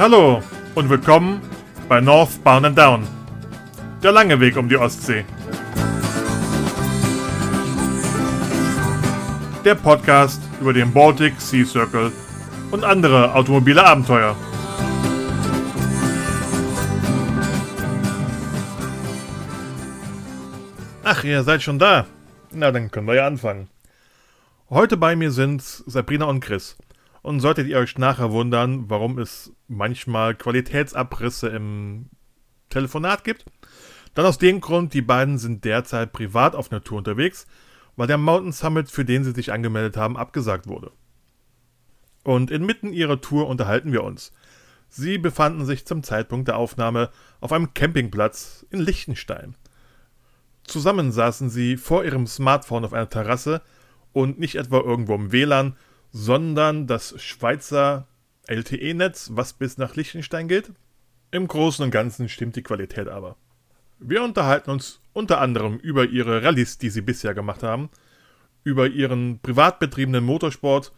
Hallo und willkommen bei Northbound and Down. Der lange Weg um die Ostsee. Der Podcast über den Baltic Sea Circle und andere automobile Abenteuer. Ach, ihr seid schon da. Na, dann können wir ja anfangen. Heute bei mir sind Sabrina und Chris. Und solltet ihr euch nachher wundern, warum es manchmal Qualitätsabrisse im Telefonat gibt, dann aus dem Grund, die beiden sind derzeit privat auf einer Tour unterwegs, weil der Mountain Summit, für den sie sich angemeldet haben, abgesagt wurde. Und inmitten ihrer Tour unterhalten wir uns. Sie befanden sich zum Zeitpunkt der Aufnahme auf einem Campingplatz in Liechtenstein. Zusammen saßen sie vor ihrem Smartphone auf einer Terrasse und nicht etwa irgendwo im WLAN, sondern das Schweizer LTE-Netz, was bis nach Liechtenstein geht. Im Großen und Ganzen stimmt die Qualität aber. Wir unterhalten uns unter anderem über ihre Rallyes, die sie bisher gemacht haben, über ihren privat betriebenen Motorsport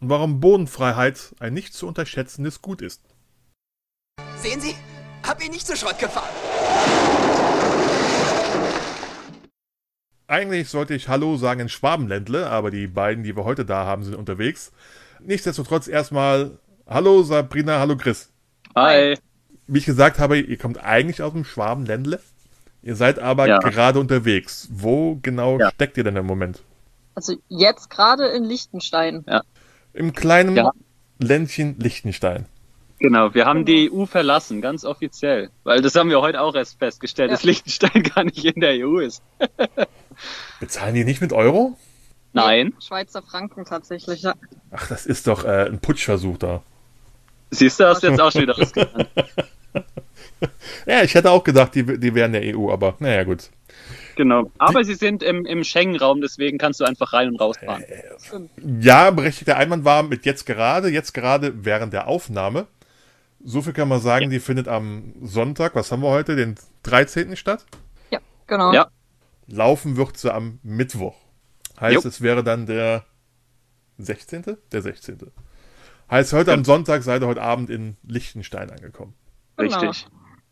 und warum Bodenfreiheit ein nicht zu unterschätzendes Gut ist. Sehen Sie, hab ihn nicht zu Schrott gefahren. Eigentlich sollte ich Hallo sagen in Schwabenländle, aber die beiden, die wir heute da haben, sind unterwegs. Nichtsdestotrotz erstmal Hallo Sabrina, hallo Chris. Hi. Wie ich gesagt habe, ihr kommt eigentlich aus dem Schwabenländle. Ihr seid aber Ja. gerade unterwegs. Wo genau Ja. steckt ihr denn im Moment? Also jetzt gerade in Liechtenstein. Im kleinen Ja. Ländchen Liechtenstein. Genau, wir haben die EU verlassen, ganz offiziell. Weil das haben wir heute auch erst festgestellt, Ja. dass Liechtenstein gar nicht in der EU ist. Bezahlen die nicht mit Euro? Nein. Schweizer Franken tatsächlich, ja. Ach, das ist doch äh, ein Putschversuch da. Siehst du, hast du jetzt auch schon wieder rausgefunden. Ja, ich hätte auch gedacht, die, die wären der EU, aber naja, gut. Genau. Aber sie sind im, im Schengen-Raum, deswegen kannst du einfach rein und rausfahren. Ja, berechtigter Einwand war mit jetzt gerade, jetzt gerade während der Aufnahme. So viel kann man sagen, die findet am Sonntag, was haben wir heute, den 13. statt. Ja, genau. Ja. Laufen wird sie am Mittwoch. Heißt, Jo. es wäre dann der 16.? Der 16. Heißt, heute am Sonntag seid ihr heute Abend in Liechtenstein angekommen. Genau. Richtig.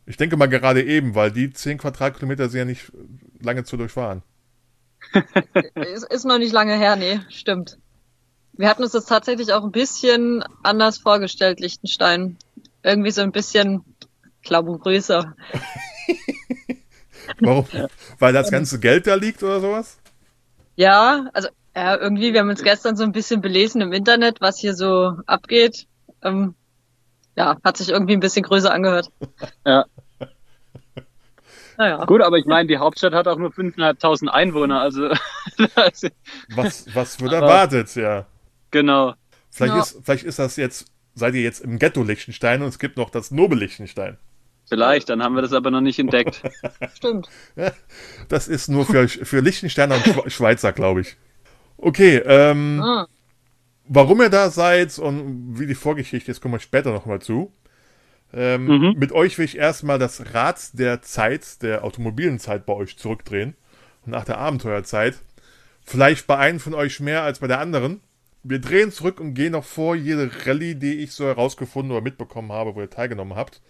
Ich denke mal gerade eben, weil die 10 Quadratkilometer sind ja nicht lange zu durchfahren. Ist, ist noch nicht lange her, nee, stimmt. Wir hatten uns das tatsächlich auch ein bisschen anders vorgestellt, Liechtenstein. Irgendwie so ein bisschen glamouröser. Warum? Weil das ganze Geld da liegt oder sowas? Ja, also ja, irgendwie, wir haben uns gestern so ein bisschen belesen im Internet, was hier so abgeht. Ähm, ja, hat sich irgendwie ein bisschen größer angehört. Ja. Naja. Gut, aber ich meine, die Hauptstadt hat auch nur 5.500 Einwohner, also Was, was wird Aber- erwartet, ja. genau. Vielleicht, Ja. ist, vielleicht ist das jetzt, seid ihr jetzt im Ghetto Liechtenstein und es gibt noch das Nobel Liechtenstein. Vielleicht, dann haben wir das aber noch nicht entdeckt. Stimmt. Das ist nur für, für Liechtensteiner und Schwe- Schweizer, glaube ich. Okay, ähm, Ah, warum ihr da seid und wie die Vorgeschichte ist, kommen wir später nochmal zu. Ähm, Mhm. Mit euch will ich erstmal das Rad der Zeit, der automobilen Zeit bei euch zurückdrehen. Und nach der Abenteuerzeit. Vielleicht bei einem von euch mehr als bei der anderen. Wir drehen zurück und gehen noch vor jede Rallye, die ich so herausgefunden oder mitbekommen habe, wo ihr teilgenommen habt.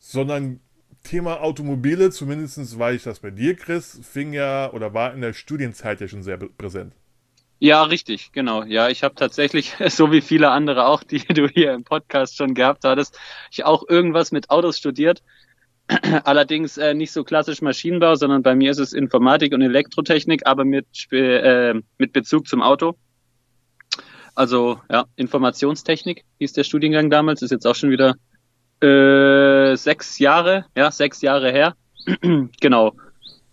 Sondern Thema Automobile, zumindest weiß ich das bei dir, Chris, fing ja oder war in der Studienzeit ja schon sehr präsent. Ja, richtig, genau. Ja, ich habe tatsächlich, so wie viele andere auch, die du hier im Podcast schon gehabt hattest, ich auch irgendwas mit Autos studiert. Allerdings äh, nicht so klassisch Maschinenbau, sondern bei mir ist es Informatik und Elektrotechnik, aber mit, äh, mit Bezug zum Auto. Also ja, Informationstechnik hieß der Studiengang damals, ist jetzt auch schon wieder äh, sechs Jahre, ja, sechs Jahre her. genau.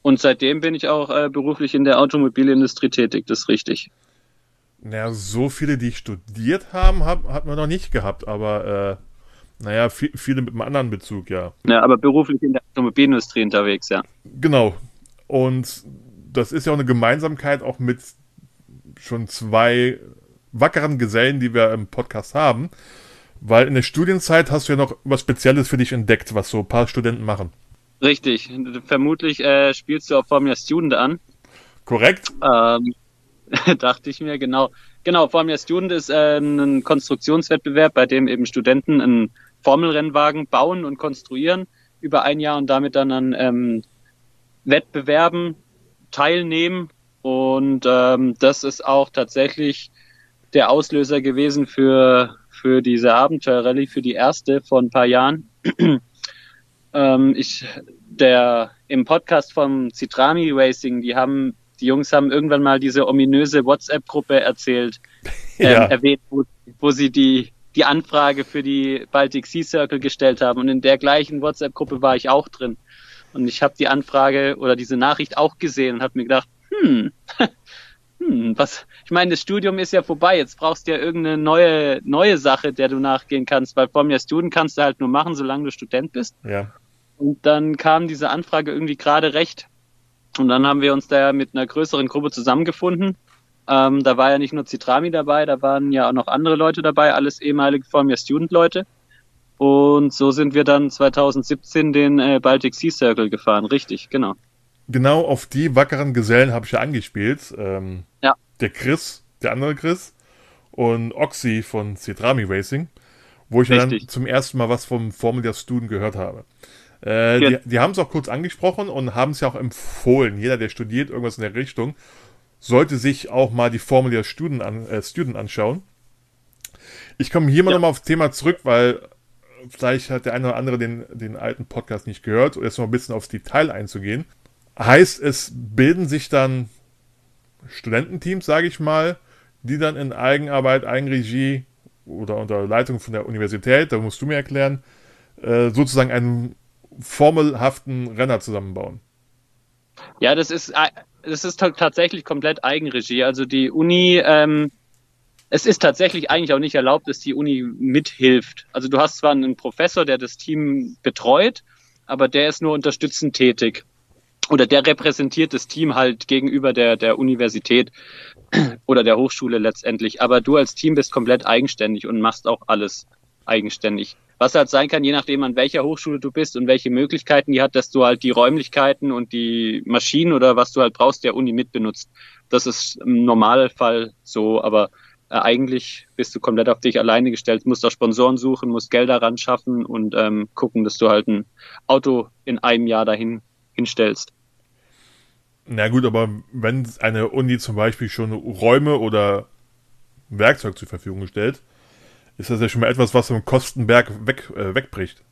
Und seitdem bin ich auch äh, beruflich in der Automobilindustrie tätig, das ist richtig. Naja, so viele, die studiert haben, hab, hat man noch nicht gehabt, aber äh, naja, vi- viele mit einem anderen Bezug, ja. Ja, aber beruflich in der Automobilindustrie unterwegs, ja. Genau. Und das ist ja auch eine Gemeinsamkeit auch mit schon zwei wackeren Gesellen, die wir im Podcast haben. Weil in der Studienzeit hast du ja noch was Spezielles für dich entdeckt, was so ein paar Studenten machen. Richtig. Vermutlich äh, spielst du auf Formula Student an. Korrekt? Ähm, dachte ich mir, genau. Genau, Formula Student ist äh, ein Konstruktionswettbewerb, bei dem eben Studenten ein Formelrennwagen bauen und konstruieren über ein Jahr und damit dann an ähm, Wettbewerben teilnehmen. Und ähm, das ist auch tatsächlich der Auslöser gewesen für, für diese Abenteuerrallye, für die erste vor ein paar Jahren. ähm, ich, der, im Podcast vom Citrami Racing, die haben, die Jungs haben irgendwann mal diese ominöse WhatsApp-Gruppe erzählt, Ja. ähm, erwähnt, wo, wo sie die, die Anfrage für die Baltic Sea Circle gestellt haben. Und in der gleichen WhatsApp-Gruppe war ich auch drin. Und ich habe die Anfrage oder diese Nachricht auch gesehen und habe mir gedacht, hm, hm, was, ich meine, das Studium ist ja vorbei, jetzt brauchst du ja irgendeine neue, neue Sache, der du nachgehen kannst, weil Formula Student kannst du halt nur machen, solange du Student bist. Ja. Und dann kam diese Anfrage irgendwie gerade recht. Und dann haben wir uns da mit einer größeren Gruppe zusammengefunden. Ähm, da war ja nicht nur Citrami dabei, da waren ja auch noch andere Leute dabei, alles ehemalige Formula Student Leute. Und so sind wir dann 2017 den äh, Baltic Sea Circle gefahren, richtig, genau. Genau auf die wackeren Gesellen habe ich ja angespielt. Ähm, Ja. Der Chris, der andere Chris und Oxy von Citrami Racing, wo ich ja dann Richtig. zum ersten Mal was vom Formula Student gehört habe. Äh, Ja. Die, die haben es auch kurz angesprochen und haben es ja auch empfohlen. Jeder, der studiert, irgendwas in der Richtung, sollte sich auch mal die Formula Student, an, äh, Student anschauen. Ich komme hier mal Ja. nochmal aufs Thema zurück, weil vielleicht hat der eine oder andere den, den alten Podcast nicht gehört, um jetzt noch ein bisschen aufs Detail einzugehen. Heißt, es bilden sich dann Studententeams, sage ich mal, die dann in Eigenarbeit, Eigenregie oder unter Leitung von der Universität, da musst du mir erklären, äh, sozusagen einen formelhaften Renner zusammenbauen. Ja, das ist, das ist ta- tatsächlich komplett Eigenregie. Also die Uni, ähm, es ist tatsächlich eigentlich auch nicht erlaubt, dass die Uni mithilft. Also du hast zwar einen Professor, der das Team betreut, aber der ist nur unterstützend tätig. Oder der repräsentiert das Team halt gegenüber der, der Universität oder der Hochschule letztendlich. Aber du als Team bist komplett eigenständig und machst auch alles eigenständig. Was halt sein kann, je nachdem an welcher Hochschule du bist und welche Möglichkeiten die hat, dass du halt die Räumlichkeiten und die Maschinen oder was du halt brauchst, der Uni mitbenutzt. Das ist im Normalfall so, aber äh, eigentlich bist du komplett auf dich alleine gestellt, musst auch Sponsoren suchen, musst Gelder ran schaffen und ähm, gucken, dass du halt ein Auto in einem Jahr dahin hinstellst. Na gut, aber wenn eine Uni zum Beispiel schon Räume oder Werkzeug zur Verfügung stellt, ist das ja schon mal etwas, was vom Kostenberg weg, äh, wegbricht.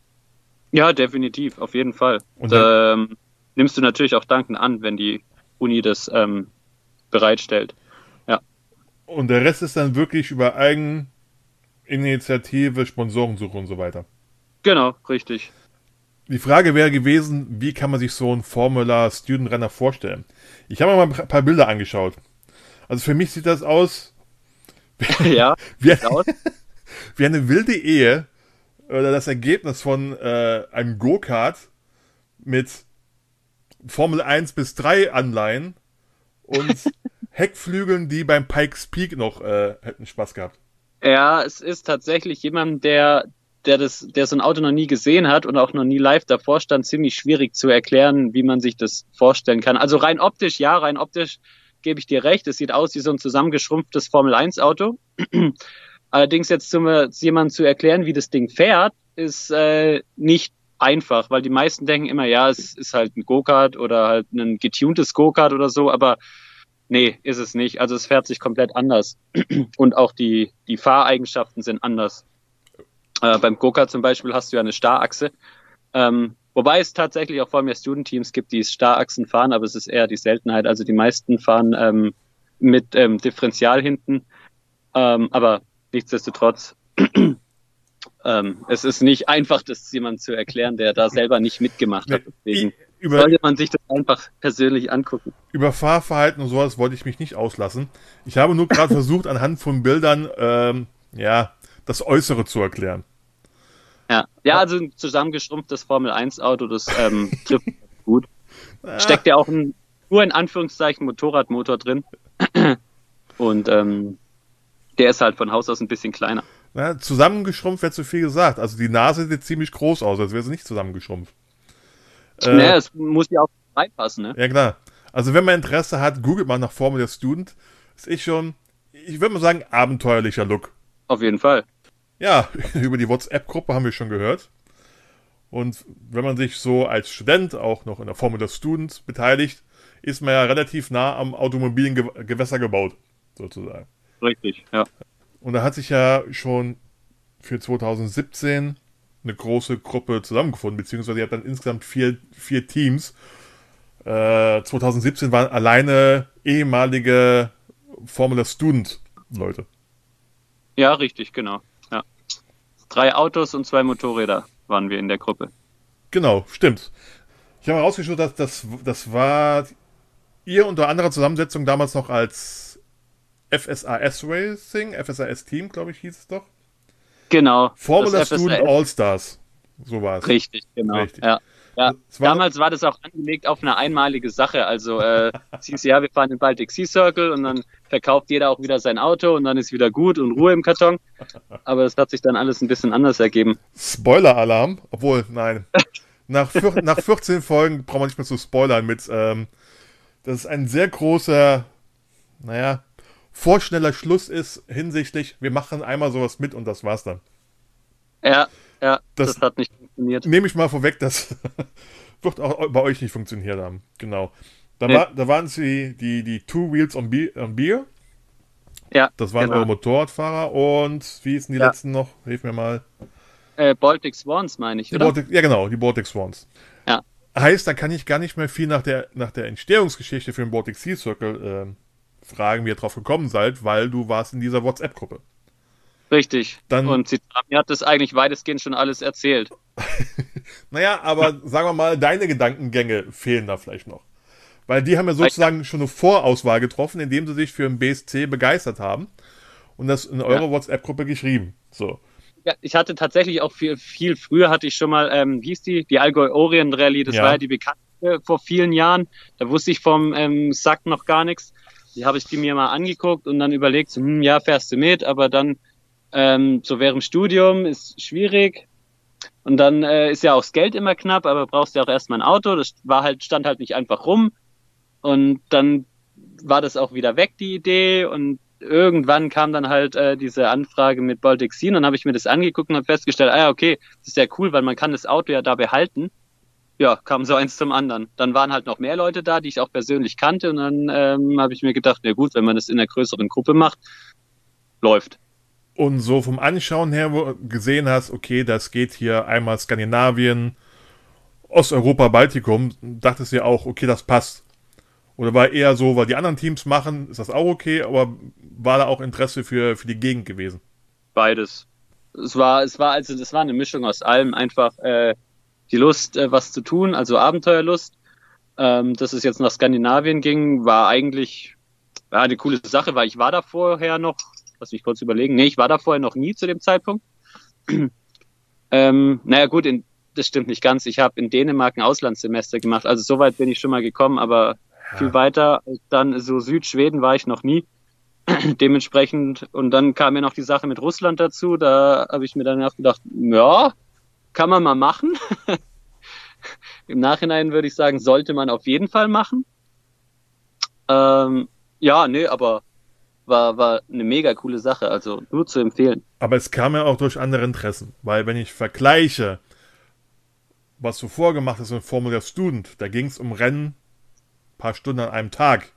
Ja, definitiv, auf jeden Fall. Und ähm, nimmst du natürlich auch dankend an, wenn die Uni das ähm, bereitstellt. Und der Rest ist dann wirklich über Eigeninitiative, Sponsorensuche und so weiter. Genau, richtig. Die Frage wäre gewesen, wie kann man sich so einen Formula Student Renner vorstellen? Ich habe mir mal ein paar Bilder angeschaut. Also für mich sieht das aus ja, wie, aus. wie eine wilde Ehe oder das Ergebnis von äh, einem Go-Kart mit Formel 1 bis 3 Anleihen und Heckflügeln, die beim Pikes Peak noch äh, hätten Spaß gehabt. Ja, es ist tatsächlich jemand, der, der das, der so ein Auto noch nie gesehen hat und auch noch nie live davor stand, ziemlich schwierig zu erklären, wie man sich das vorstellen kann. Also rein optisch, ja, rein optisch gebe ich dir recht. Es sieht aus wie so ein zusammengeschrumpftes Formel 1 Auto. Allerdings jetzt jemand zu erklären, wie das Ding fährt, ist äh, nicht einfach, weil die meisten denken immer, ja, es ist halt ein Go-Kart oder halt ein getuntes Go-Kart oder so, aber nee, ist es nicht. Also es fährt sich komplett anders. Und auch die, die Fahreigenschaften sind anders. Äh, beim Go-Kart zum Beispiel hast du ja eine Starrachse. Ähm, wobei es tatsächlich auch vor mir Student-Teams gibt, die Starrachsen fahren, aber es ist eher die Seltenheit. Also die meisten fahren ähm, mit ähm, Differential hinten. Ähm, aber nichtsdestotrotz, ähm, es ist nicht einfach, das jemand zu erklären, der da selber nicht mitgemacht hat. Deswegen Über, sollte man sich das einfach persönlich angucken. über Fahrverhalten und sowas wollte ich mich nicht auslassen. Ich habe nur gerade versucht, anhand von Bildern, ähm, ja, das Äußere zu erklären. Ja, ja, also ein zusammengeschrumpftes Formel 1 Auto, das ähm, trifft gut. Steckt ja auch ein nur in Anführungszeichen Motorradmotor drin. Und ähm, der ist halt von Haus aus ein bisschen kleiner. Na, zusammengeschrumpft wäre zu viel gesagt. Also die Nase sieht ziemlich groß aus, als wäre sie nicht zusammengeschrumpft. Äh, naja, es muss ja auch reinpassen, ne? Ja, klar. Also wenn man Interesse hat, googelt mal nach Formula Student. Das ist schon, ich würde mal sagen, abenteuerlicher Look. Auf jeden Fall. Ja, über die WhatsApp-Gruppe haben wir schon gehört. Und wenn man sich so als Student auch noch in der Formel des Students beteiligt, ist man ja relativ nah am automobilen Ge Gewässer gebaut, sozusagen. Richtig, ja. Und da hat sich ja schon für 2017 eine große Gruppe zusammengefunden, beziehungsweise ihr habt dann insgesamt vier, vier Teams. Äh, 2017 waren alleine ehemalige Formula Student Leute. Ja, richtig, genau. Drei Autos und zwei Motorräder waren wir in der Gruppe. Genau, stimmt. Ich habe herausgestellt, dass das, das war ihr unter anderer Zusammensetzung damals noch als FSAS Racing, FSAS Team, glaube ich, hieß es doch. Genau. Formula Student All-Stars. So war es. Richtig, genau. Richtig. Ja. Ja, war damals war das auch angelegt auf eine einmalige Sache. Also äh, hieß ja, wir fahren den Baltic Sea Circle und dann verkauft jeder auch wieder sein Auto und dann ist wieder gut und Ruhe im Karton. Aber es hat sich dann alles ein bisschen anders ergeben. Spoiler-Alarm, obwohl, nein. Nach, vier, nach 14 Folgen braucht man nicht mehr zu spoilern mit, ähm, dass es ein sehr großer, naja, vorschneller Schluss ist hinsichtlich, wir machen einmal sowas mit und das war's dann. Ja, ja, das, das hat nicht funktioniert. Nehme ich mal vorweg, das wird auch bei euch nicht funktioniert haben. Genau. Da, nee. war, da waren sie die, die Two Wheels on, Be on Beer. Ja. Das waren genau. eure Motorradfahrer und wie hießen die ja. letzten noch? Hilf mir mal. Äh, Baltic Swans, meine ich, oder? Baltic, ja, genau, die Baltic Swans. Ja. Heißt, da kann ich gar nicht mehr viel nach der, nach der Entstehungsgeschichte für den Baltic Sea Circle äh, fragen, wie ihr drauf gekommen seid, weil du warst in dieser WhatsApp-Gruppe. Richtig. Dann, und Zitami hat das eigentlich weitestgehend schon alles erzählt. naja, aber sagen wir mal, deine Gedankengänge fehlen da vielleicht noch. Weil die haben ja sozusagen schon eine Vorauswahl getroffen, indem sie sich für ein BSC begeistert haben und das in eure ja. WhatsApp-Gruppe geschrieben. So. Ja, ich hatte tatsächlich auch viel, viel früher hatte ich schon mal, ähm, wie hieß die? Die Allgäu Orient Rallye, das ja. war ja die bekannte vor vielen Jahren. Da wusste ich vom ähm, Sack noch gar nichts. Die habe ich die mir mal angeguckt und dann überlegt, hm, ja, fährst du mit, aber dann ähm, so während dem Studium ist schwierig. Und dann äh, ist ja auch das Geld immer knapp, aber brauchst ja auch erstmal ein Auto. Das war halt, stand halt nicht einfach rum. Und dann war das auch wieder weg, die Idee. Und irgendwann kam dann halt äh, diese Anfrage mit Baltic Sea. Und dann habe ich mir das angeguckt und habe festgestellt, ah ja, okay, das ist ja cool, weil man kann das Auto ja da behalten. Ja, kam so eins zum anderen. Dann waren halt noch mehr Leute da, die ich auch persönlich kannte. Und dann ähm, habe ich mir gedacht, na gut, wenn man das in einer größeren Gruppe macht, läuft und so vom Anschauen her gesehen hast, okay, das geht hier einmal Skandinavien, Osteuropa, Baltikum, dachtest du ja auch, okay, das passt. Oder war eher so, weil die anderen Teams machen, ist das auch okay, aber war da auch Interesse für, für die Gegend gewesen? Beides. Es war, es war also, das war eine Mischung aus allem, einfach äh, die Lust, äh, was zu tun, also Abenteuerlust. Ähm, dass es jetzt nach Skandinavien ging, war eigentlich ja, eine coole Sache, weil ich war da vorher noch Lass mich kurz überlegen. Nee, ich war da vorher noch nie zu dem Zeitpunkt. ähm, naja, gut, in, das stimmt nicht ganz. Ich habe in Dänemark ein Auslandssemester gemacht. Also so weit bin ich schon mal gekommen, aber ja. viel weiter dann so Südschweden war ich noch nie. Dementsprechend, und dann kam mir noch die Sache mit Russland dazu. Da habe ich mir dann auch gedacht, ja, kann man mal machen. Im Nachhinein würde ich sagen, sollte man auf jeden Fall machen. Ähm, ja, nee, aber war, war eine mega coole Sache, also nur zu empfehlen. Aber es kam ja auch durch andere Interessen, weil wenn ich vergleiche, was du vorgemacht hast in Formula Student, da ging es um Rennen, paar Stunden an einem Tag.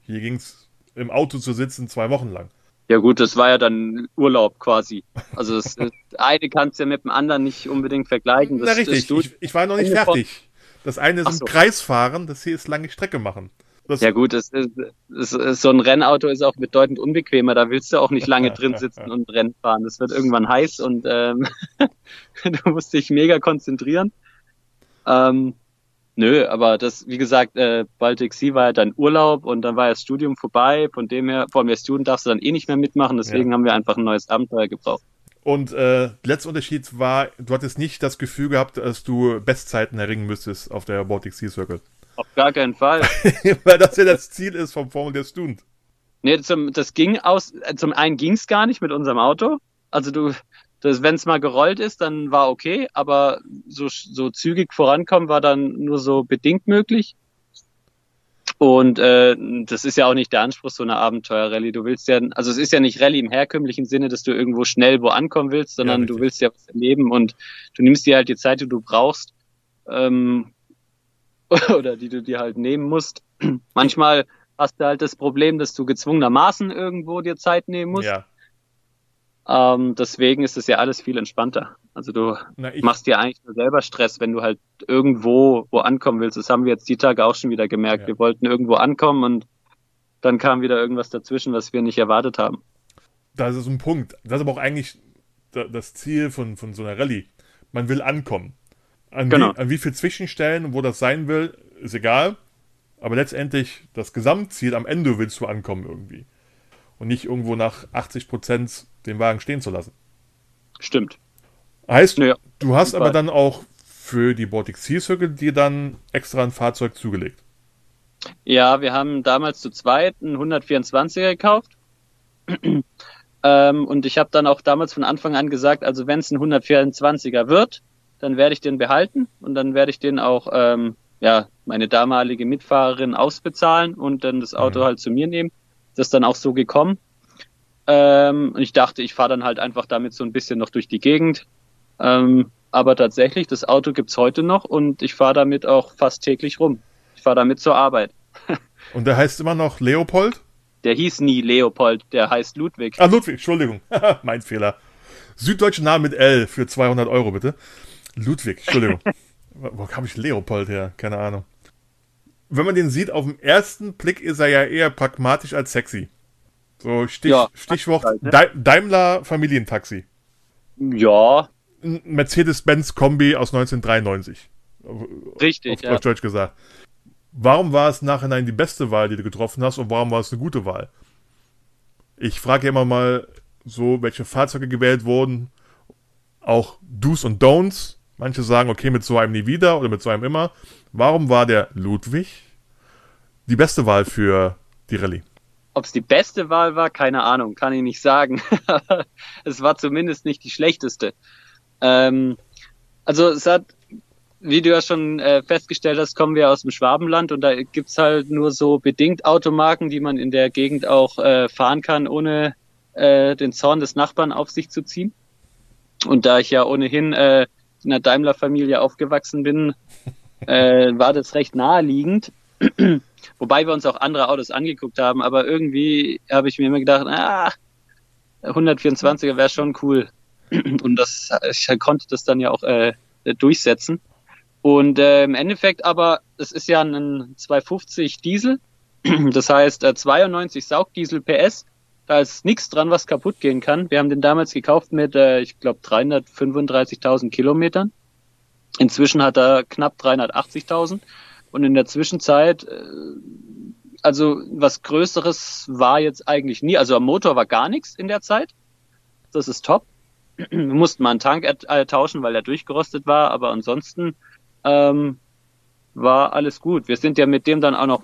Hier ging es im Auto zu sitzen zwei Wochen lang. Ja gut, das war ja dann Urlaub quasi. Also das, das eine kannst du ja mit dem anderen nicht unbedingt vergleichen. Das, Na richtig, ich, ich, war noch nicht fertig. Das eine ist so. im Kreis fahren, das hier ist lange Strecke machen. Das ja gut, das ist, das ist, so ein Rennauto ist auch bedeutend unbequemer. Da willst du auch nicht lange drin sitzen und Rennen fahren. Das wird irgendwann heiß und ähm, du musst dich mega konzentrieren. Ähm, nö, aber das, wie gesagt, äh, Baltic Sea war ja dein Urlaub und dann war ja das Studium vorbei. Von dem her, vor allem Student darfst du dann eh nicht mehr mitmachen. Deswegen ja. haben wir einfach ein neues Abenteuer gebraucht. Und äh, letzter Unterschied war, du hattest nicht das Gefühl gehabt, dass du Bestzeiten erringen müsstest auf der Baltic Sea Circle. Auf gar keinen Fall. Weil das ja das Ziel ist vom Formel der Student. Nee, zum, das ging aus, äh, zum einen ging es gar nicht mit unserem Auto. Also du, wenn es mal gerollt ist, dann war okay, aber so, so zügig vorankommen war dann nur so bedingt möglich. Und äh, das ist ja auch nicht der Anspruch so einer Abenteuer-Rallye. Du willst ja, also es ist ja nicht Rallye im herkömmlichen Sinne, dass du irgendwo schnell wo ankommen willst, sondern Ja, du willst ja was erleben und du nimmst dir halt die Zeit, die du brauchst, ähm, oder die du dir halt nehmen musst. Manchmal hast du halt das Problem, dass du gezwungenermaßen irgendwo dir Zeit nehmen musst. Ja. Ähm, deswegen ist es ja alles viel entspannter. Also du Na, machst dir eigentlich nur selber Stress, wenn du halt irgendwo wo ankommen willst. Das haben wir jetzt die Tage auch schon wieder gemerkt. Ja. Wir wollten irgendwo ankommen und dann kam wieder irgendwas dazwischen, was wir nicht erwartet haben. das ist ein Punkt. Das ist aber auch eigentlich da- das Ziel von, von so einer Rallye. Man will ankommen. An, Genau. wie, an wie viel Zwischenstellen, wo das sein will, ist egal. Aber letztendlich, das Gesamtziel am Ende willst du ankommen irgendwie. Und nicht irgendwo nach 80 Prozent den Wagen stehen zu lassen. Stimmt. Heißt, Ja, du hast aber dann auch für die Baltic Sea Circle dir dann extra ein Fahrzeug zugelegt. Ja, wir haben damals zu zweit einen 124er gekauft. ähm, und ich habe dann auch damals von Anfang an gesagt, also wenn es ein 124er wird, dann werde ich den behalten und dann werde ich den auch ähm, ja meine damalige Mitfahrerin ausbezahlen und dann das Auto Mhm. halt zu mir nehmen. Das ist dann auch so gekommen. Ähm, und ich dachte, ich fahre dann halt einfach damit so ein bisschen noch durch die Gegend. Ähm, aber tatsächlich, das Auto gibt's heute noch und ich fahre damit auch fast täglich rum. Ich fahre damit zur Arbeit. Und der heißt immer noch Leopold? Der hieß nie Leopold, der heißt Ludwig. Ah, Ludwig, Entschuldigung. mein Fehler. Süddeutsche Name mit L für 200 Euro, bitte. Ludwig, Entschuldigung. Wo kam ich Leopold her? Keine Ahnung. Wenn man den sieht, auf den ersten Blick ist er ja eher pragmatisch als sexy. So Stich, Ja, Stichwort halt, ne? Dai- Daimler Familientaxi. Ja, Ein Mercedes-Benz Kombi aus 1993. richtig, auf, ja. auf Deutsch gesagt. Warum war es nachhinein die beste Wahl, die du getroffen hast, und warum war es eine gute Wahl? Ich frage immer mal so, welche Fahrzeuge gewählt wurden, auch Do's und Don'ts. Manche sagen, okay, mit so einem nie wieder oder mit so einem immer. Warum war der Ludwig die beste Wahl für die Rallye? Ob es die beste Wahl war, keine Ahnung, kann ich nicht sagen. es war zumindest nicht die schlechteste. Ähm, also es hat, wie du ja schon äh, festgestellt hast, kommen wir aus dem Schwabenland und da gibt's halt nur so bedingt Automarken, die man in der Gegend auch äh, fahren kann, ohne äh, den Zorn des Nachbarn auf sich zu ziehen. Und da ich ja ohnehin äh, in der Daimler-Familie aufgewachsen bin, äh, war das recht naheliegend. Wobei wir uns auch andere Autos angeguckt haben, aber irgendwie habe ich mir immer gedacht, ah, 124er wäre schon cool. Und das, ich konnte das dann ja auch äh, durchsetzen. Und äh, im Endeffekt aber, es ist ja ein 250 Diesel, das heißt äh, 92 Saugdiesel PS. Da ist nichts dran, was kaputt gehen kann. Wir haben den damals gekauft mit, äh, ich glaube, 335.000 Kilometern. Inzwischen hat er knapp 380.000. Und in der Zwischenzeit, äh, also was Größeres war jetzt eigentlich nie. Also am Motor war gar nichts in der Zeit. Das ist top. Wir mussten mal einen Tank äh, tauschen, weil er durchgerostet war. Aber ansonsten ähm, war alles gut. Wir sind ja mit dem dann auch noch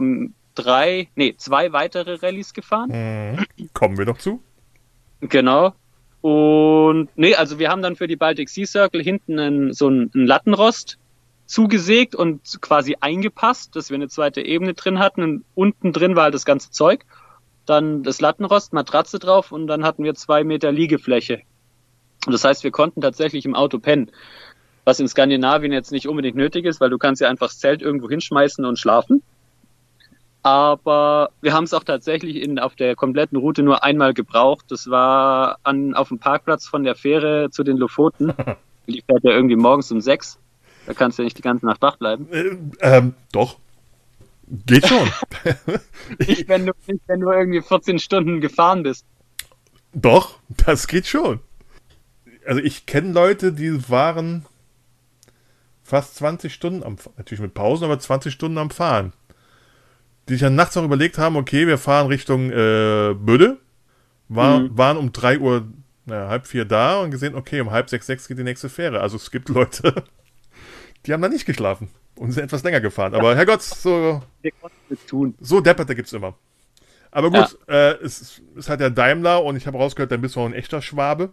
drei, nee, zwei weitere Rallyes gefahren. Mhm. Kommen wir doch zu. Genau. Und nee, also wir haben dann für die Baltic Sea Circle hinten einen, so einen, einen Lattenrost zugesägt und quasi eingepasst, dass wir eine zweite Ebene drin hatten. Und unten drin war halt das ganze Zeug. Dann das Lattenrost, Matratze drauf und dann hatten wir zwei Meter Liegefläche. Und das heißt, wir konnten tatsächlich im Auto pennen. Was in Skandinavien jetzt nicht unbedingt nötig ist, weil du kannst ja einfach das Zelt irgendwo hinschmeißen und schlafen. Aber wir haben es auch tatsächlich in, auf der kompletten Route nur einmal gebraucht. Das war an, auf dem Parkplatz von der Fähre zu den Lofoten. Die fährt ja irgendwie morgens um sechs. Da kannst du ja nicht die ganze Nacht wach bleiben. Äh, ähm, doch. Geht schon. Nicht, wenn du, nicht, wenn du irgendwie 14 Stunden gefahren bist. Doch, das geht schon. Also ich kenne Leute, die waren fast 20 Stunden am Fahren, natürlich mit Pausen, aber 20 Stunden am Fahren. Die sich dann nachts noch überlegt haben, okay, wir fahren Richtung äh, Böde, war, Mhm. waren um 3 Uhr, naja, halb vier da und gesehen, okay, um halb sechs, sechs geht die nächste Fähre. Also es gibt Leute, die haben da nicht geschlafen und sind etwas länger gefahren. Aber Herrgott, so, Wir konnten es tun. so Depperte gibt's immer. Aber gut, äh, es ist halt der Daimler und ich habe rausgehört, dann bist du auch ein echter Schwabe.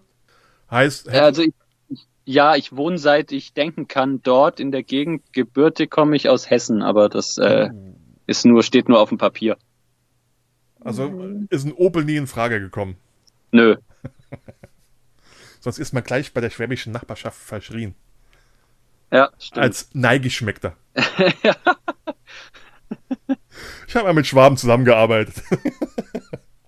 Heißt, Ja, Also ich, ich, ja, ich wohne seit ich denken kann dort in der Gegend. Gebürtig komme ich aus Hessen, aber das äh, Ist nur, steht nur auf dem Papier. Also ist ein Opel nie in Frage gekommen. Nö. Sonst ist man gleich bei der schwäbischen Nachbarschaft verschrien. Ja, stimmt. Als Neigeschmeckter. ich habe mal mit Schwaben zusammengearbeitet.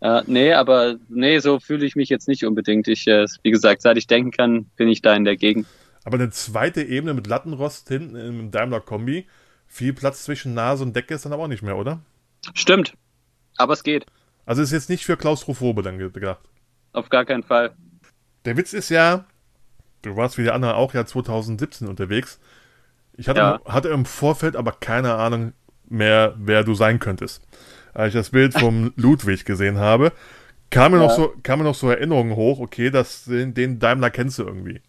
Ja, nee, aber nee, so fühle ich mich jetzt nicht unbedingt. Ich, äh, wie gesagt, seit ich denken kann, bin ich da in der Gegend. Aber eine zweite Ebene mit Lattenrost hinten im Daimler-Kombi, viel Platz zwischen Nase und Decke ist dann aber auch nicht mehr, oder? Stimmt. Aber es geht. Also ist jetzt nicht für Klaustrophobe dann gedacht. Auf gar keinen Fall. Der Witz ist ja, du warst wie die anderen auch ja 2017 unterwegs. Ich hatte, Ja. hatte im Vorfeld aber keine Ahnung mehr, wer du sein könntest. Als ich das Bild vom Ludwig gesehen habe, kam mir, noch, Ja. so, kam mir noch so Erinnerungen hoch, okay, das, den, den Daimler kennst du irgendwie.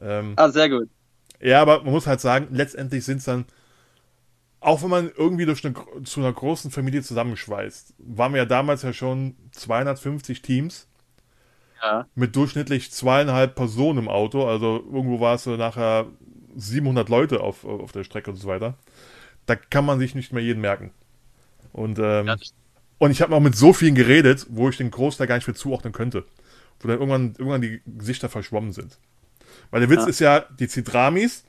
Ähm, Ah, sehr gut. ja, aber man muss halt sagen, letztendlich sind es dann, auch wenn man irgendwie durch eine, zu einer großen Familie zusammenschweißt, waren wir ja damals ja schon 250 Teams Ja. mit durchschnittlich zweieinhalb Personen im Auto. Also irgendwo war es so nachher 700 Leute auf, auf der Strecke und so weiter. Da kann man sich nicht mehr jeden merken. Und, ähm, Ja, und ich habe auch mit so vielen geredet, wo ich den Großteil gar nicht mehr zuordnen könnte. Wo dann irgendwann, irgendwann die Gesichter verschwommen sind. Weil der Witz Ja. ist ja, die Citramis,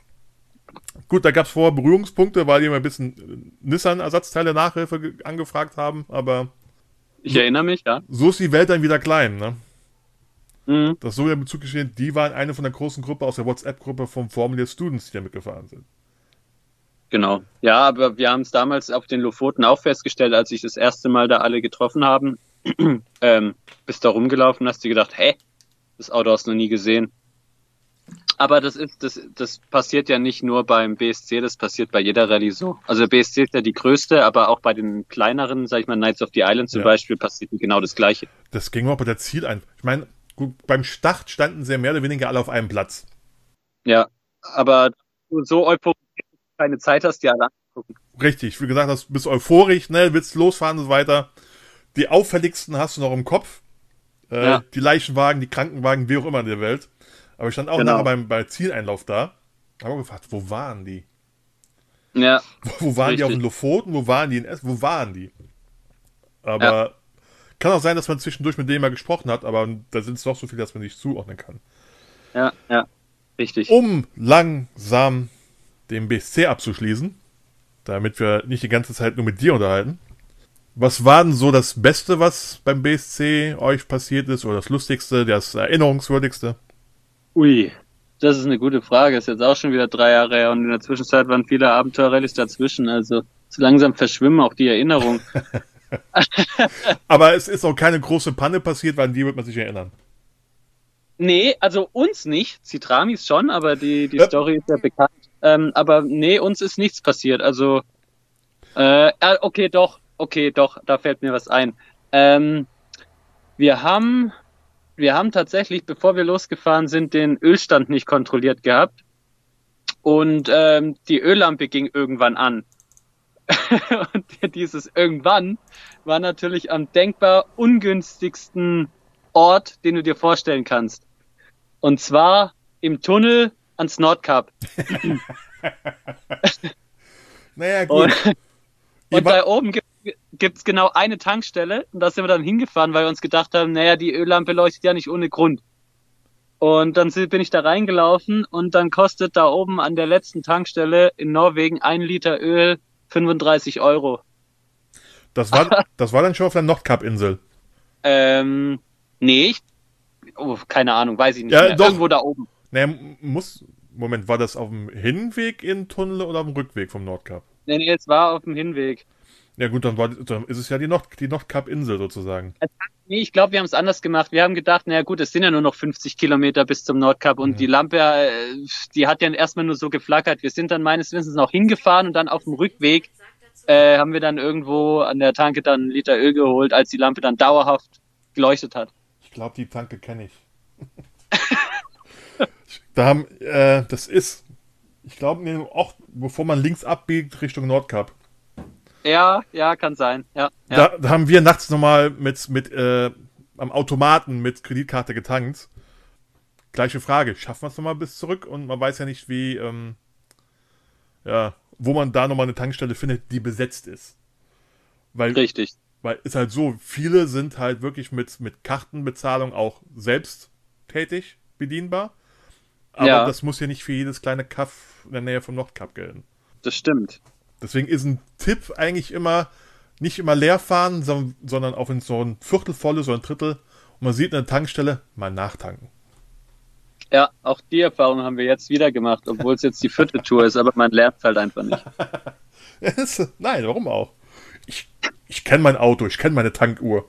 gut, da gab es vorher Berührungspunkte, weil die immer ein bisschen äh, Nissan-Ersatzteile Nachhilfe ge- angefragt haben, aber Ich erinnere mich, ja. so ist die Welt dann wieder klein, ne? Mhm. Das so der Bezug geschehen, die waren eine von der großen Gruppe aus der WhatsApp-Gruppe vom Formula Students, die da mitgefahren sind. Genau. Ja, aber wir haben es damals auf den Lofoten auch festgestellt, als ich das erste Mal da alle getroffen haben. ähm, bist da rumgelaufen, hast dir gedacht, hä, das Auto hast du noch nie gesehen. Aber das ist, das, das passiert ja nicht nur beim BSC, das passiert bei jeder Rallye so. Also BSC ist ja die größte, aber auch bei den kleineren, sag ich mal, Knights of the Island zum Ja. Beispiel, passiert genau das Gleiche. Das ging auch bei der Ziel ein. Ich meine, gut, beim Start standen sie ja mehr oder weniger alle auf einem Platz. Ja, aber du so euphorisch keine Zeit hast, die alle anzugucken. Richtig, wie gesagt, das bist euphorisch, ne, willst losfahren und so weiter. Die auffälligsten hast du noch im Kopf. Äh, Ja. Die Leichenwagen, die Krankenwagen, wie auch immer in der Welt. Aber ich stand auch Genau. nachher beim, beim Zieleinlauf da. Habe auch gefragt, wo waren die? Ja, Wo, wo waren die auf Richtig. den Lofoten? Wo waren die in Essen? Wo waren die? Aber kann auch sein, dass man zwischendurch mit denen mal gesprochen hat, aber da sind es doch so viele, dass man nicht zuordnen kann. ja, ja, richtig. Um langsam den BSC abzuschließen, damit wir nicht die ganze Zeit nur mit dir unterhalten. Was war denn so das Beste, was beim BSC euch passiert ist, oder das Lustigste, das Erinnerungswürdigste? Ui, das ist eine gute Frage. Ist jetzt auch schon wieder drei Jahre her und in der Zwischenzeit waren viele Abenteuerrallyes dazwischen. Also so langsam verschwimmen auch die Erinnerungen. Aber es ist auch keine große Panne passiert, weil an die wird man sich erinnern. nee, also uns nicht. Citramis schon, aber die, die Ja. Story ist ja bekannt. Ähm, aber nee, uns ist nichts passiert. Also, äh, äh, okay, doch, okay, doch, da fällt mir was ein. Ähm, wir haben, wir haben tatsächlich, bevor wir losgefahren sind, den Ölstand nicht kontrolliert gehabt. Und ähm, die Öllampe ging irgendwann an. und dieses irgendwann war natürlich am denkbar ungünstigsten Ort, den du dir vorstellen kannst. Und zwar im Tunnel ans Nordkap. Naja, gut. Und, und da oben gibt gibt's genau eine Tankstelle. Und da sind wir dann hingefahren, weil wir uns gedacht haben, naja, die Öllampe leuchtet ja nicht ohne Grund. Und dann bin ich da reingelaufen und dann kostet da oben an der letzten Tankstelle in Norwegen ein Liter Öl 35 Euro. das, war, das war dann schon auf der Nordkap-Insel. Ähm, nee, ich, oh, keine Ahnung, weiß ich nicht Ja. Irgendwo da oben. Naja, muss. Moment, war das auf dem Hinweg in Tunnel oder auf dem Rückweg vom Nordkap? Nee, nee, es war auf dem Hinweg. Ja gut, dann, war, dann ist es ja die, Nord, die Nordkap-Insel sozusagen. Nee, ich glaube, wir haben es anders gemacht. Wir haben gedacht, naja gut, es sind ja nur noch 50 Kilometer bis zum Nordkap und Mhm. die Lampe, äh, die hat ja erstmal nur so geflackert. Wir sind dann meines Wissens noch hingefahren und dann auf dem Rückweg äh, haben wir dann irgendwo an der Tanke dann einen Liter Öl geholt, als die Lampe dann dauerhaft geleuchtet hat. Ich glaube, die Tanke kenne ich. da haben, äh, das ist, ich glaube, auch bevor man links abbiegt Richtung Nordkap. Ja, ja, kann sein. Ja, ja. Da, haben wir nachts nochmal mit, mit äh, am Automaten mit Kreditkarte getankt. Gleiche Frage, schaffen wir es nochmal bis zurück? Und man weiß ja nicht, wie, ähm, ja, wo man da nochmal eine Tankstelle findet, die besetzt ist. Weil, Richtig. weil ist halt so, viele sind halt wirklich mit, mit Kartenbezahlung auch selbst tätig bedienbar. Aber Ja. das muss ja nicht für jedes kleine Kaff in der Nähe vom Nordkap gelten. Das stimmt. Deswegen ist ein Tipp eigentlich immer, nicht immer leer fahren, sondern, auch wenn es so ein Viertel voll ist oder ein Drittel und man sieht eine Tankstelle, mal nachtanken. Ja, auch die Erfahrung haben wir jetzt wieder gemacht, obwohl es jetzt die vierte Tour ist, aber man lernt halt einfach nicht. Nein, warum auch? Ich, ich kenne mein Auto, ich kenne meine Tankuhr.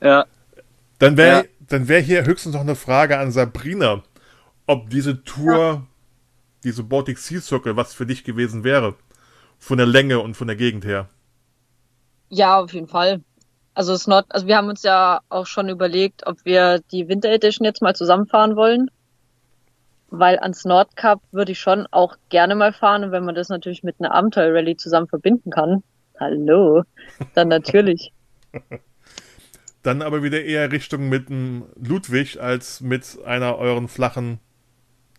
Ja, Dann wäre Ja. dann wär hier höchstens noch eine Frage an Sabrina, ob diese Tour, diese Baltic Sea Circle, was für dich gewesen wäre. Von der Länge und von der Gegend her. Ja, auf jeden Fall. Also es not, also wir haben uns ja auch schon überlegt, ob wir die Winter Edition jetzt mal zusammenfahren wollen. Weil ans Nordkap würde ich schon auch gerne mal fahren und wenn man das natürlich mit einer Abenteuer-Rallye zusammen verbinden kann, hallo, dann natürlich. Dann aber wieder eher Richtung mit einem Ludwig als mit einer euren flachen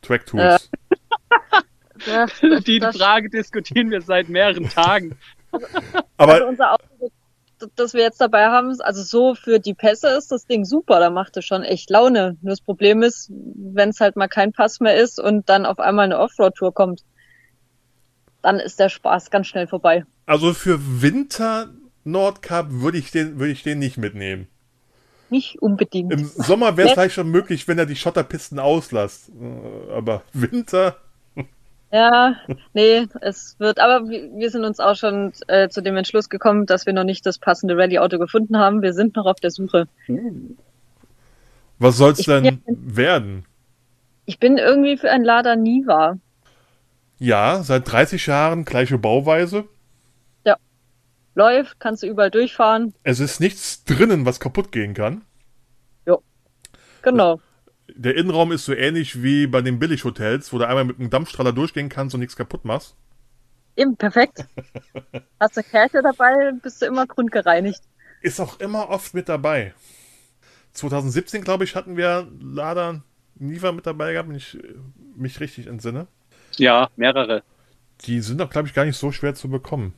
Track-Tours. Ja, das, die das, Frage diskutieren wir seit mehreren Tagen. aber also unser Auto, das- wir jetzt dabei haben, also so für die Pässe ist das Ding super, da macht es schon echt Laune. Nur das Problem ist, wenn es halt mal kein Pass mehr ist und dann auf einmal eine Offroad-Tour kommt, dann ist der Spaß ganz schnell vorbei. also für Winter Nordkap würde ich den, würde ich den nicht mitnehmen. Nicht unbedingt. Im Sommer wäre es vielleicht schon möglich, wenn er die Schotterpisten auslässt. Äh, Aber Winter, Ja, nee, es wird, aber wir sind uns auch schon äh, zu dem Entschluss gekommen, dass wir noch nicht das passende Rallye-Auto gefunden haben. Wir sind noch auf der Suche. was soll's Ich- denn werden? Ich bin irgendwie für ein Lada Niva. Ja, seit 30 Jahren gleiche Bauweise. Läuft, kannst du überall durchfahren. Es ist nichts drinnen, was kaputt gehen kann. Genau. Der Innenraum ist so ähnlich wie bei den Billighotels, wo du einmal mit einem Dampfstrahler durchgehen kannst und nichts kaputt machst. Eben, perfekt. Hast du Kerche dabei, bist du immer grundgereinigt. Ist auch immer oft mit dabei. 2017, glaube ich, hatten wir Lada Niva mit dabei gehabt, wenn ich äh, mich richtig entsinne. Ja, mehrere. Die sind doch, glaube ich, gar nicht so schwer zu bekommen.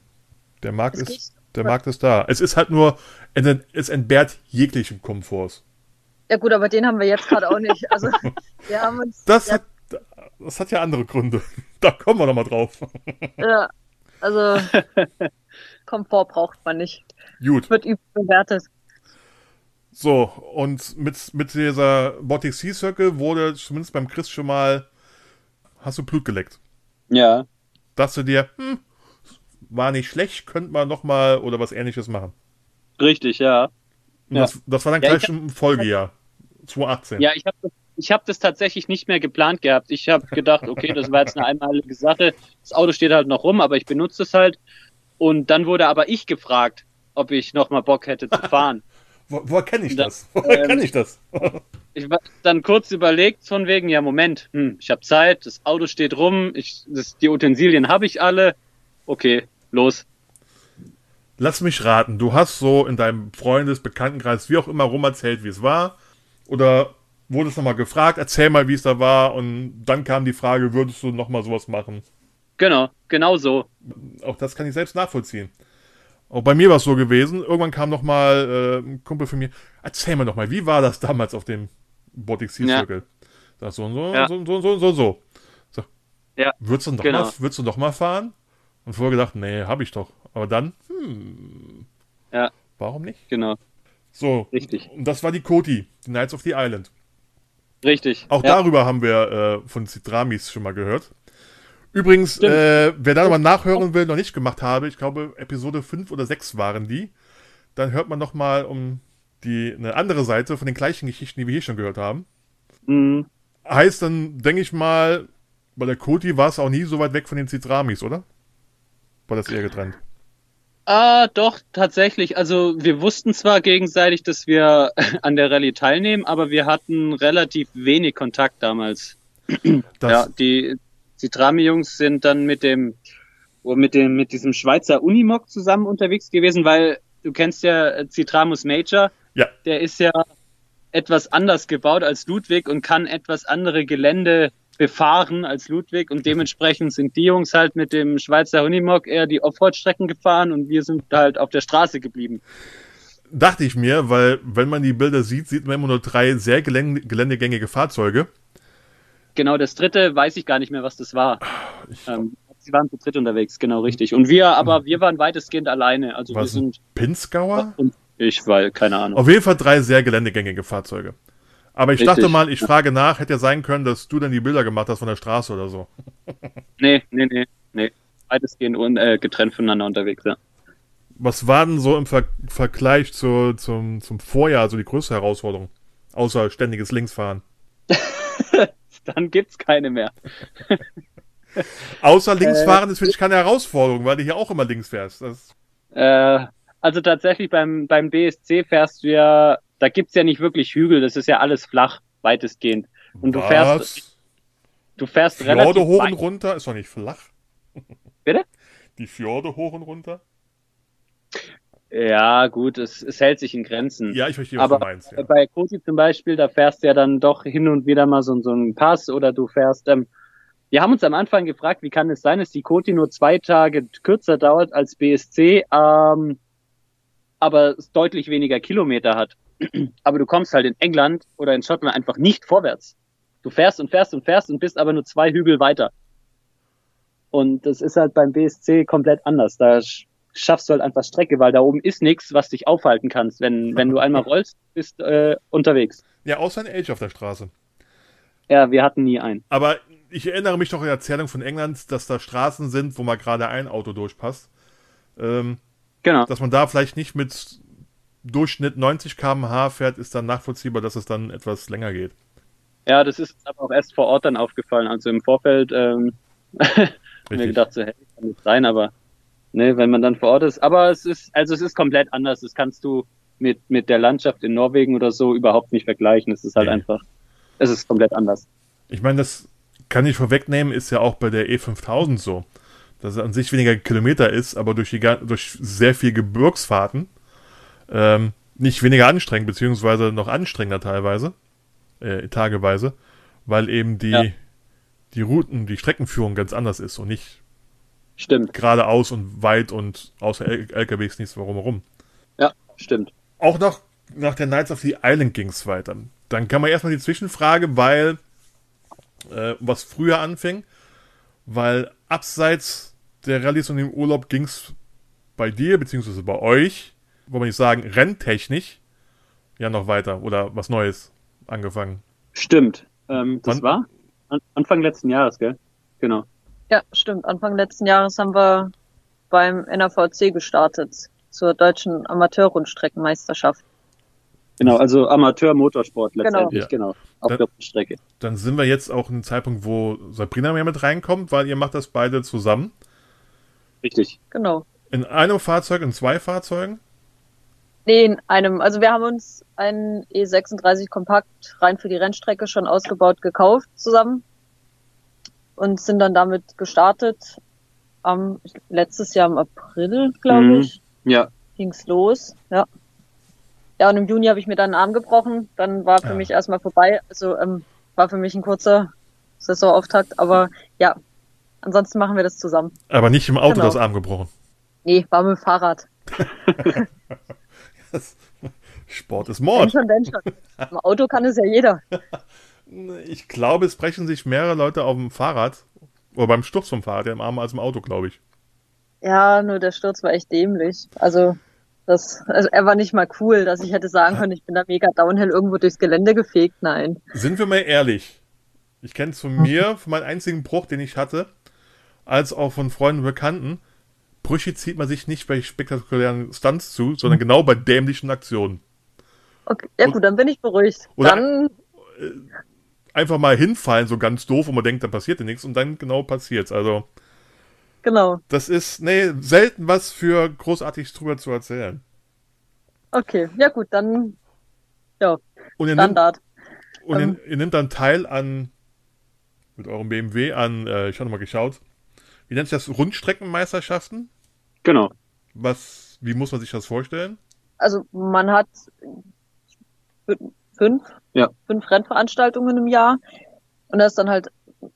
Der Markt, ist, der Markt ist da. Es ist halt nur, es entbehrt jeglichen Komforts. Ja gut, aber den haben wir jetzt gerade auch nicht. Also wir haben uns Das, ja, hat, das hat ja andere Gründe. Da kommen wir noch mal drauf. ja, also Komfort braucht man nicht. Gut. Wird überbewertet. So, und mit, mit dieser Baltic Sea Circle wurde zumindest beim Chris schon mal, hast du Blut geleckt. Ja. Dachte dir, hm, war nicht schlecht, könnte man noch mal oder was ähnliches machen. Richtig, ja. Ja. das, das war dann Ja, gleich ich schon im Folgejahr. 2018. Ja, ich habe ich hab das tatsächlich nicht mehr geplant gehabt. Ich habe gedacht, okay, das war jetzt eine einmalige Sache. Das Auto steht halt noch rum, aber ich benutze es halt. Und dann wurde aber ich gefragt, ob ich noch mal Bock hätte zu fahren. Wo, woher kenne ich Da- das? Woher ähm, kenne ich das? Ich war dann kurz überlegt von wegen, ja Moment, hm, ich habe Zeit, das Auto steht rum, ich, das, die Utensilien habe ich alle. Okay, los. Lass mich raten, du hast so in deinem Freundes-, Bekanntenkreis, wie auch immer, rum erzählt, wie es war. Oder wurdest nochmal gefragt, erzähl mal, wie es da war. Und dann kam die Frage, würdest du nochmal sowas machen? Genau, genau so. Auch das kann ich selbst nachvollziehen. Auch bei mir war es so gewesen. Irgendwann kam nochmal äh, ein Kumpel von mir, erzähl mir doch mal, wie war das damals auf dem Baltic Sea Ja. Circle? Sag so und so, Ja. so, so, so, so, so. Sag, Ja, würdest du noch genau. mal, würdest du noch mal fahren? Und vorher gedacht, nee, hab ich doch. Aber dann, hm, Ja, warum nicht? genau. So, Richtig. und das war die Koti, die Knights of the Island. Richtig. Auch ja. darüber haben wir äh, von Citramis schon mal gehört. Übrigens, äh, wer da nochmal nachhören will, noch nicht gemacht habe, ich glaube, Episode 5 oder 6 waren die, dann hört man nochmal um die eine andere Seite von den gleichen Geschichten, die wir hier schon gehört haben. Mhm. Heißt dann, denke ich mal, bei der Koti war es auch nie so weit weg von den Citramis, oder? War das eher getrennt? Ah, doch, tatsächlich. Also wir wussten zwar gegenseitig, dass wir an der Rallye teilnehmen, aber wir hatten relativ wenig Kontakt damals. Das, ja, die Citrami-Jungs sind dann mit dem mit dem mit diesem Schweizer Unimog zusammen unterwegs gewesen, weil du kennst ja äh, Citramus Major. Ja. Der ist ja etwas anders gebaut als Ludwig und kann etwas andere Gelände befahren als Ludwig und dementsprechend sind die Jungs halt mit dem Schweizer Honeymock eher die Offroad-Strecken gefahren und wir sind halt auf der Straße geblieben. Dachte ich mir, weil wenn man die Bilder sieht, sieht man immer nur drei sehr gelände geländegängige Fahrzeuge. Genau, das dritte weiß ich gar nicht mehr, was das war. Ich, Ähm, sie waren zu dritt unterwegs, genau richtig. Und wir, aber wir waren weitestgehend alleine. Also wir was sind Pinzgauer? und ich weil keine Ahnung. Auf jeden Fall drei sehr geländegängige Fahrzeuge. Aber ich Richtig. dachte mal, ich frage nach, hätte ja sein können, dass du dann die Bilder gemacht hast von der Straße oder so. Nee, nee, nee, nee. Weitestgehend un, äh, getrennt voneinander unterwegs, ja. Was war denn so im Ver Vergleich zu, zum, zum Vorjahr so die größte Herausforderung? Außer ständiges Linksfahren. Dann gibt's keine mehr. Außer Linksfahren ist für dich keine Herausforderung, weil du hier auch immer links fährst. Das, Äh, also tatsächlich beim, beim BSC fährst du ja, da gibt's ja nicht wirklich Hügel, das ist ja alles flach, weitestgehend. Und du fährst, du fährst Fjorde relativ hoch und runter? Ist doch nicht flach. Bitte? Die Fjorde hoch und runter? Ja, gut, es, es hält sich in Grenzen. Ja, ich verstehe, was Aber du meinst. Ja. bei Koti zum Beispiel, da fährst du ja dann doch hin und wieder mal so, so einen Pass oder du fährst. Ähm, wir haben uns am Anfang gefragt, wie kann es sein, dass die Koti nur zwei Tage kürzer dauert als BSC, ähm, aber es deutlich weniger Kilometer hat. Aber du kommst halt in England oder in Schottland einfach nicht vorwärts. Du fährst und fährst und fährst und bist aber nur zwei Hügel weiter. Und das ist halt beim BSC komplett anders. Da sch- schaffst du halt einfach Strecke, weil da oben ist nichts, was dich aufhalten kannst. Wenn, wenn du einmal rollst, bist äh, unterwegs. ja, außer ein Age auf der Straße. Ja, wir hatten nie einen. Aber ich erinnere mich doch an die Erzählung von England, dass da Straßen sind, wo mal gerade ein Auto durchpasst. Ähm, Genau. dass man da vielleicht nicht mit Durchschnitt 90 km/h fährt, ist dann nachvollziehbar, dass es dann etwas länger geht. Ja, das ist aber auch erst vor Ort dann aufgefallen. Also im Vorfeld ähm, hab mir Richtig. gedacht, so, hey, kann nicht sein, aber ne, wenn man dann vor Ort ist. Aber es ist, also es ist komplett anders. Das kannst du mit, mit der Landschaft in Norwegen oder so überhaupt nicht vergleichen. Es ist halt Nee. einfach, es ist komplett anders. Ich meine, das kann ich vorwegnehmen, ist ja auch bei der E5000 so. Dass es an sich weniger Kilometer ist, aber durch, die, durch sehr viel Gebirgsfahrten ähm, nicht weniger anstrengend, beziehungsweise noch anstrengender teilweise, äh, tageweise, weil eben die, Ja. die Routen, die Streckenführung ganz anders ist und nicht Stimmt. geradeaus und weit und außer L LKWs nichts warum herum. Ja, stimmt. Auch noch nach der Knights of the Island ging es weiter. Dann kann man erstmal die Zwischenfrage, weil äh, was früher anfing, weil abseits der Rallyes und dem Urlaub ging es bei dir, beziehungsweise bei euch, wollen wir nicht sagen, renntechnisch, ja noch weiter oder was Neues angefangen. Stimmt. Ähm, das Wann- war an, Anfang letzten Jahres, gell? Genau. Ja, stimmt. Anfang letzten Jahres haben wir beim NAVC gestartet zur deutschen Amateurrundstreckenmeisterschaft. Genau, also Amateur-Motorsport Genau. letztendlich, Ja. genau. Auf Da- der Strecke. Dann sind wir jetzt auch in einem Zeitpunkt, wo Sabrina mehr mit reinkommt, weil ihr macht das beide zusammen. Richtig. Genau. In einem Fahrzeug, in zwei Fahrzeugen. Nee, in einem, also wir haben uns einen E36 Kompakt rein für die Rennstrecke schon ausgebaut gekauft zusammen und sind dann damit gestartet. Am, letztes Jahr im April, glaube Mhm. ich, Ja. ging's los, ja. Ja, und im Juni habe ich mir dann einen Arm gebrochen. Dann war für Ja. mich erstmal vorbei. Also ähm, war für mich ein kurzer Saisonauftakt, aber ja, ansonsten machen wir das zusammen. Aber nicht im Auto Genau. das Arm gebrochen. Nee, war mit dem Fahrrad. Sport ist Wenn Mord. schon, denn schon. Im Auto kann es ja jeder. Ich glaube, es brechen sich mehrere Leute auf dem Fahrrad oder beim Sturz vom Fahrrad im Arm als im Auto, glaube ich. Ja, nur der Sturz war echt dämlich. Also, das, also er war nicht mal cool, dass ich hätte sagen können, ich bin da mega downhill irgendwo durchs Gelände gefegt. Nein. Sind wir mal ehrlich. Ich kenne es von mir, von meinem einzigen Bruch, den ich hatte, als auch von Freunden und Bekannten. Brüche zieht man sich nicht bei spektakulären Stunts zu, sondern genau bei dämlichen Aktionen. Okay, ja Und- gut, dann bin ich beruhigt. Dann, Einfach mal hinfallen, so ganz doof, und man denkt, da passiert ja nichts, und dann genau passiert's. Also, genau. das ist, nee, selten was für großartig drüber zu erzählen. Okay, ja gut, dann, ja, Und ihr, nimmt, Standard. und Ähm. ihr, ihr nimmt dann teil an, mit eurem BMW an, äh, ich habe nochmal geschaut, wie nennt sich das, Rundstreckenmeisterschaften? Genau. Was, wie muss man sich das vorstellen? Also man hat fü- fünf, Ja. fünf Rennveranstaltungen im Jahr und da ist dann halt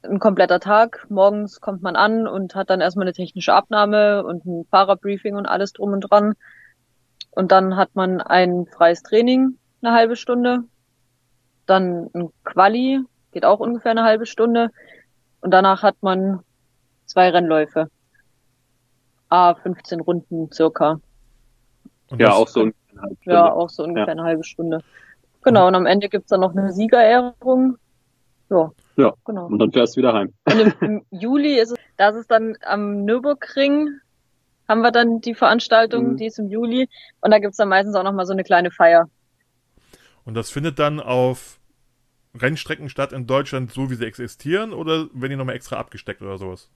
ein kompletter Tag. Morgens kommt man an und hat dann erstmal eine technische Abnahme und ein Fahrerbriefing und alles drum und dran. Und dann hat man ein freies Training, eine halbe Stunde. Dann ein Quali, geht auch ungefähr eine halbe Stunde. Und danach hat man zwei Rennläufe. A 15 Runden circa. Und Ja, auch so eine halbe Stunde. Ja, auch so ungefähr Ja. eine halbe Stunde. Genau, und am Ende gibt's dann noch eine Siegerehrung. Ja, Ja. genau. Und dann fährst du wieder heim. Und im, im Juli ist es, das ist dann am Nürburgring, haben wir dann die Veranstaltung, Mhm. die ist im Juli. Und da gibt's dann meistens auch nochmal so eine kleine Feier. Und das findet dann auf Rennstrecken statt in Deutschland, so wie sie existieren, oder werden die nochmal extra abgesteckt oder sowas?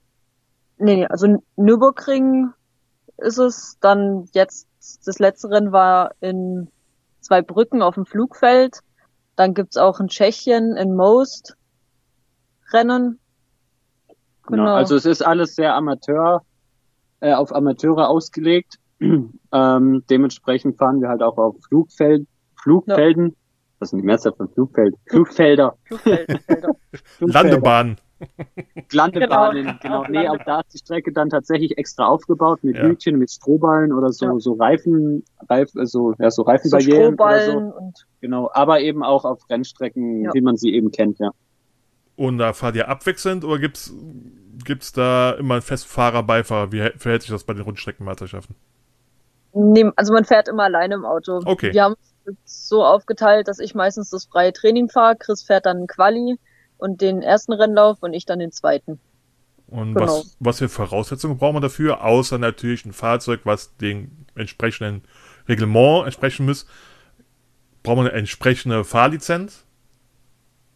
Nee, nee, also Nürburgring ist es. Dann jetzt, das letzte Rennen war in zwei Brücken auf dem Flugfeld. Dann gibt's auch in Tschechien, in Most Rennen. Genau. Also es ist alles sehr Amateur, äh, auf Amateure ausgelegt. ähm, dementsprechend fahren wir halt auch auf Flugfeld, Flugfelden. Was sind die Mehrzahl von Flugfeld? Flugfelder. Flugfelder. Flugfelder. Landebahn. Landebahnen, Genau. genau. Nee, auch da ist die Strecke dann tatsächlich extra aufgebaut mit Ja. Hütchen, mit Strohballen oder so, Ja. so Reifen, Reif, also, ja, so so Reifenbarrieren oder so. Strohballen und Genau. Aber eben auch auf Rennstrecken, Ja. wie man sie eben kennt, ja. Und da fahrt ihr abwechselnd oder gibt's gibt's da immer einen festen Fahrer, Beifahrer? Wie hä- verhält sich das bei den Rundstreckenmeisterschaften? Nee, also man fährt immer alleine im Auto. Okay. Wir haben es so aufgeteilt, dass ich meistens das freie Training fahre, Chris fährt dann Quali und den ersten Rennlauf und ich dann den zweiten. Und Genau. was, was für Voraussetzungen braucht man dafür? Außer natürlich ein Fahrzeug, was dem entsprechenden Reglement entsprechen muss. Braucht man eine entsprechende Fahrlizenz?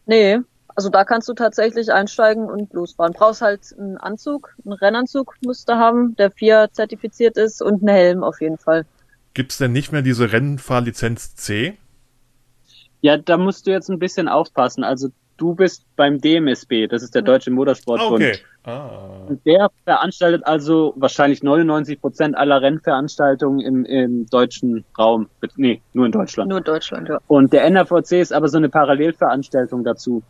Nee, also da kannst du tatsächlich einsteigen und losfahren. Brauchst halt einen Anzug, einen Rennanzug musst du haben, der FIA zertifiziert ist und einen Helm auf jeden Fall. Gibt's denn nicht mehr diese Rennfahrlizenz C? Ja, da musst du jetzt ein bisschen aufpassen. Also du bist beim DMSB, das ist der Deutsche Motorsportbund. Okay. Ah. Und der veranstaltet also wahrscheinlich 99 Prozent aller Rennveranstaltungen im, im deutschen Raum. Nee, nur in Deutschland. Nur Deutschland, ja, Und der NRVC ist aber so eine Parallelveranstaltung dazu.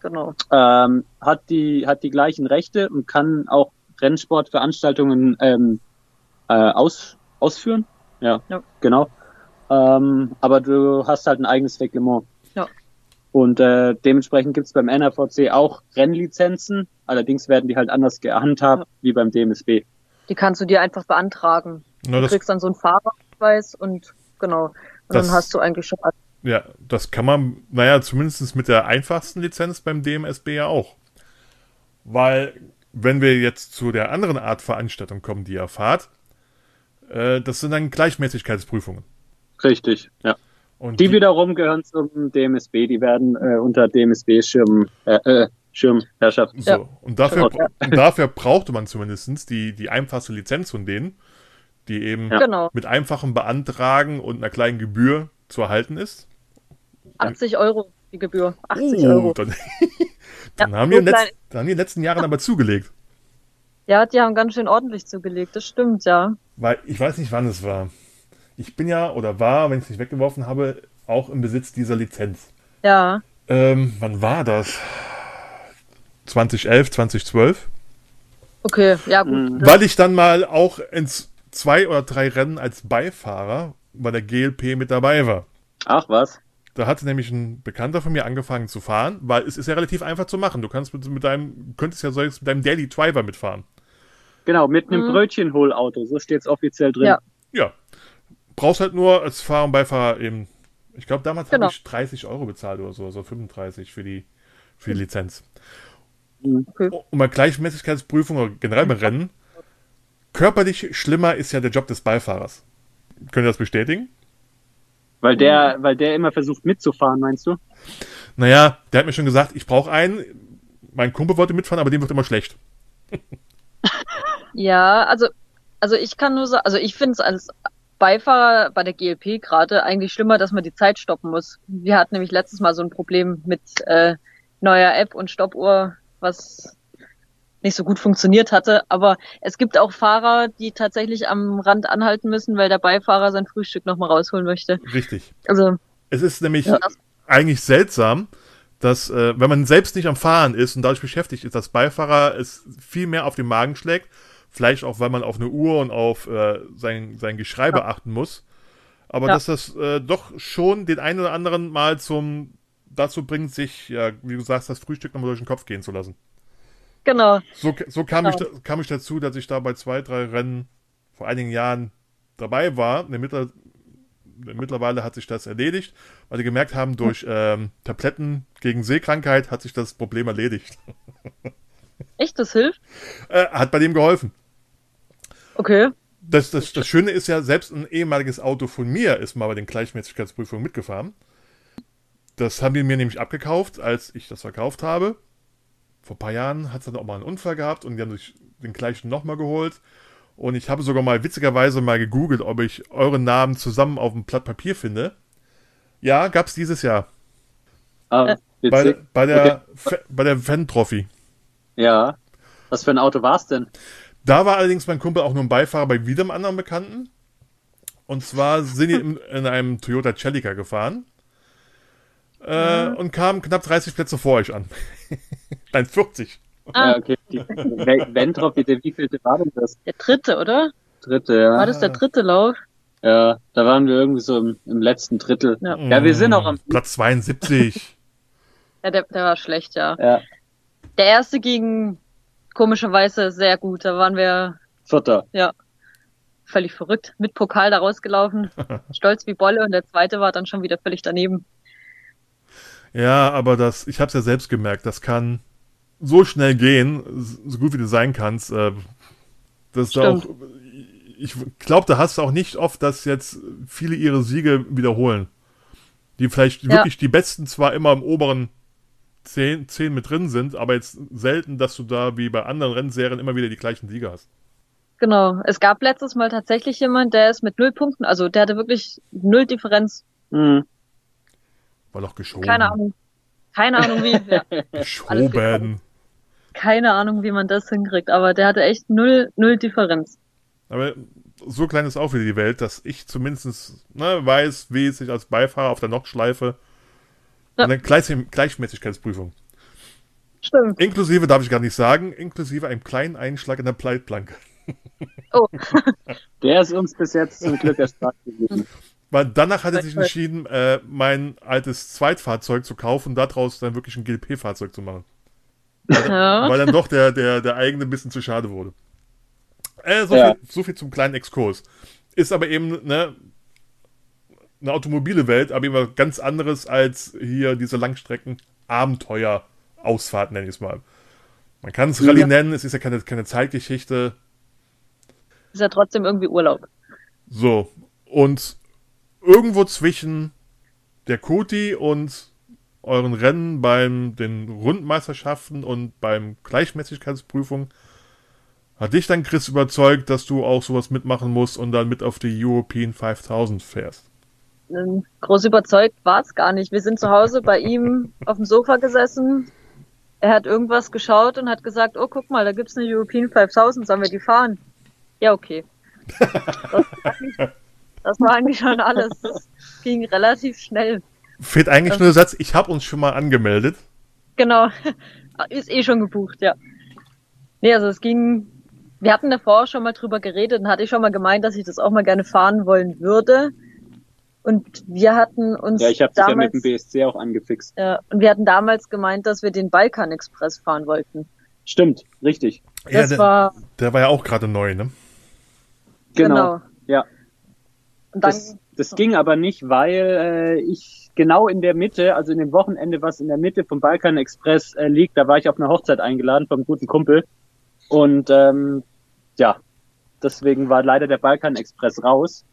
genau. Ähm, hat die hat die gleichen Rechte und kann auch Rennsportveranstaltungen ähm, äh, aus, ausführen. Ja, Ja. genau. Ähm, aber du hast halt ein eigenes Reglement. Und äh, dementsprechend gibt's beim NRVC auch Rennlizenzen. Allerdings werden die halt anders gehandhabt Ja. wie beim DMSB. Die kannst du dir einfach beantragen. Na, Du kriegst dann so einen Fahrerausweis und genau. Und Das- dann hast du eigentlich schon alles. ja, das kann man, naja, zumindest mit der einfachsten Lizenz beim DMSB ja auch. Weil, wenn wir jetzt zu der anderen Art Veranstaltung kommen, die ihr fahrt, äh, das sind dann Gleichmäßigkeitsprüfungen. Richtig, ja. Und Die wiederum gehören zum DMSB, die werden äh, unter DMSB-Schirm, äh, äh, Schirmherrschaft. So, Ja. und dafür, Ja. und dafür brauchte man zumindestens die, die einfachste Lizenz von denen, die eben Ja. Genau. mit einfachem Beantragen und einer kleinen Gebühr zu erhalten ist. 80 Euro die Gebühr. 80 Oh, Euro. Dann, dann, Ja, haben so wir in letz, klein. dann haben die in den letzten Jahren aber zugelegt. Ja, die haben ganz schön ordentlich zugelegt, das stimmt, ja. Weil ich weiß nicht, wann es war. Ich bin ja oder war, wenn ich es nicht weggeworfen habe, auch im Besitz dieser Lizenz. Ja. Ähm, wann war das? 2011, 2012? Okay, ja gut. Mhm. Weil ich dann mal auch ins zwei oder drei Rennen als Beifahrer bei der GLP mit dabei war. Ach was. Da hatte nämlich ein Bekannter von mir angefangen zu fahren, weil es ist ja relativ einfach zu machen. Du kannst mit, mit deinem, könntest ja selbst mit deinem Daily Driver mitfahren. Genau, mit einem Mhm. Brötchenholauto, so steht's offiziell drin. Ja. Ja. Brauchst halt nur als Fahrer und Beifahrer eben, ich glaube damals Genau. habe ich 30 Euro bezahlt oder so, so 35 für die, für die Lizenz. Okay. Und bei Gleichmäßigkeitsprüfung oder generell bei Rennen, körperlich schlimmer ist ja der Job des Beifahrers. Können ihr das bestätigen? Weil der, weil der immer versucht mitzufahren, meinst du? Naja, der hat mir schon gesagt, ich brauche einen. Mein Kumpel wollte mitfahren, aber dem wird immer schlecht. Ja, also, also ich kann nur sagen, also ich finde es als Beifahrer bei der GLP gerade eigentlich schlimmer, dass man die Zeit stoppen muss. Wir hatten nämlich letztes Mal so ein Problem mit äh, neuer App und Stoppuhr, was nicht so gut funktioniert hatte. Aber es gibt auch Fahrer, die tatsächlich am Rand anhalten müssen, weil der Beifahrer sein Frühstück nochmal rausholen möchte. Richtig. Also Es ist nämlich Ja. eigentlich seltsam, dass, äh, wenn man selbst nicht am Fahren ist und dadurch beschäftigt ist, dass Beifahrer es viel mehr auf den Magen schlägt. Vielleicht auch, weil man auf eine Uhr und auf äh, sein, sein Geschrei beachten muss. Aber Ja. dass das äh, doch schon den einen oder anderen mal zum dazu bringt, sich, ja, wie du sagst, das Frühstück nochmal durch den Kopf gehen zu lassen. Genau. So, so kam, Genau. ich, kam ich dazu, dass ich da bei zwei, drei Rennen vor einigen Jahren dabei war. Mittler, mittlerweile hat sich das erledigt, weil die gemerkt haben, durch ähm, Tabletten gegen Seekrankheit hat sich das Problem erledigt. Echt, das hilft? Äh, hat bei dem geholfen. Okay. Das, das, das Schöne ist ja, selbst ein ehemaliges Auto von mir ist mal bei den Gleichmäßigkeitsprüfungen mitgefahren. Das haben die mir nämlich abgekauft, als ich das verkauft habe. Vor ein paar Jahren hat es dann auch mal einen Unfall gehabt und die haben sich den gleichen nochmal geholt. Und ich habe sogar mal witzigerweise mal gegoogelt, ob ich euren Namen zusammen auf einem Blatt Papier finde. Ja, gab's dieses Jahr. Ah, Bei, witzig. bei der, Fe- bei der Fan Trophy. Ja. Was für ein Auto war's denn? Da war allerdings mein Kumpel auch nur ein Beifahrer bei wieder einem anderen Bekannten. Und zwar sind die in, in einem Toyota Celica gefahren. Äh, Und kamen knapp 30 Plätze vor euch an. Nein, 40. Ah. Ja, okay. Die Ventrop, wie wievielte war denn das? Der dritte, oder? Dritte, ja. War das der dritte Lauf? Ja, da waren wir irgendwie so im, im letzten Drittel. Ja. Ja, wir sind auch am Platz 72. Ja, der, der war schlecht, ja. ja, Der erste ging komischerweise sehr gut. Da waren wir Vierter. völlig verrückt. Mit Pokal da rausgelaufen. Stolz wie Bolle. Und der zweite war dann schon wieder völlig daneben. ja, aber das, ich habe es ja selbst gemerkt, das kann so schnell gehen, so gut wie du sein kannst. Äh, dass da auch, ich glaube, da hast du auch nicht oft, dass jetzt viele ihre Siege wiederholen. Die vielleicht Ja. wirklich die besten zwar immer im oberen 10, 10 mit drin sind, aber jetzt selten, dass du da wie bei anderen Rennserien immer wieder die gleichen Siege hast. Genau. Es gab letztes Mal tatsächlich jemand, der ist mit null Punkten, also der hatte wirklich null Differenz. Mhm. War doch geschoben. Keine Ahnung. Keine Ahnung wie. Ja. Geschoben. Keine Ahnung, wie man das hinkriegt. Aber der hatte echt null, null Differenz. Aber so klein ist auch wieder die Welt, dass ich zumindest ne, weiß, wie es sich als Beifahrer auf der Nordschleife Ja. eine Gleich Gleichmäßigkeitsprüfung. Stimmt. Inklusive, darf ich gar nicht sagen, inklusive einem kleinen Einschlag in der Pleitplanke. Oh, Der ist uns bis jetzt zum Glück erspart gewesen. Weil danach hat er sich entschieden, äh, mein altes Zweitfahrzeug zu kaufen und daraus dann wirklich ein GLP-Fahrzeug zu machen. ja. Weil dann doch der, der, der eigene ein bisschen zu schade wurde. Äh, so, Ja. viel, so viel zum kleinen Exkurs. Ist aber eben ne, eine automobile Welt, aber was ganz anderes als hier diese Langstrecken-Abenteuer-Ausfahrt, nenne ich es mal. Man kann es Rallye Ja. nennen, es ist ja keine, keine Zeitgeschichte. Ist ja trotzdem irgendwie Urlaub. So. Und irgendwo zwischen der Koti und euren Rennen beim den Rundmeisterschaften und beim Gleichmäßigkeitsprüfung hat dich dann Chris überzeugt, dass du auch sowas mitmachen musst und dann mit auf die European 5000 fährst. Ähm, Groß überzeugt war es gar nicht. Wir sind zu Hause bei ihm auf dem Sofa gesessen. Er hat irgendwas geschaut und hat gesagt, oh, guck mal, da gibt's eine European 5000, sollen wir die fahren? Ja, okay. Das war eigentlich, das war eigentlich schon alles. Das ging relativ schnell. Fehlt eigentlich nur der Satz, ich habe uns schon mal angemeldet. Genau. Ist eh schon gebucht, ja. Nee, also es ging, wir hatten davor schon mal drüber geredet und hatte ich schon mal gemeint, dass ich das auch mal gerne fahren wollen würde. Und wir hatten uns Ja, ich habe dich ja damals, mit dem BSC auch angefixt. ja, und wir hatten damals gemeint, dass wir den Balkan Express fahren wollten. Stimmt, richtig. Ja, Das der, war, der war ja auch gerade neu, ne? Genau. Ja. Und dann, Das, das ging aber nicht, weil äh, ich genau in der Mitte, also in dem Wochenende, was in der Mitte vom Balkan Express äh, liegt, da war ich auf eine Hochzeit eingeladen vom guten Kumpel. Und ähm, ja, deswegen war leider der Balkan Express raus.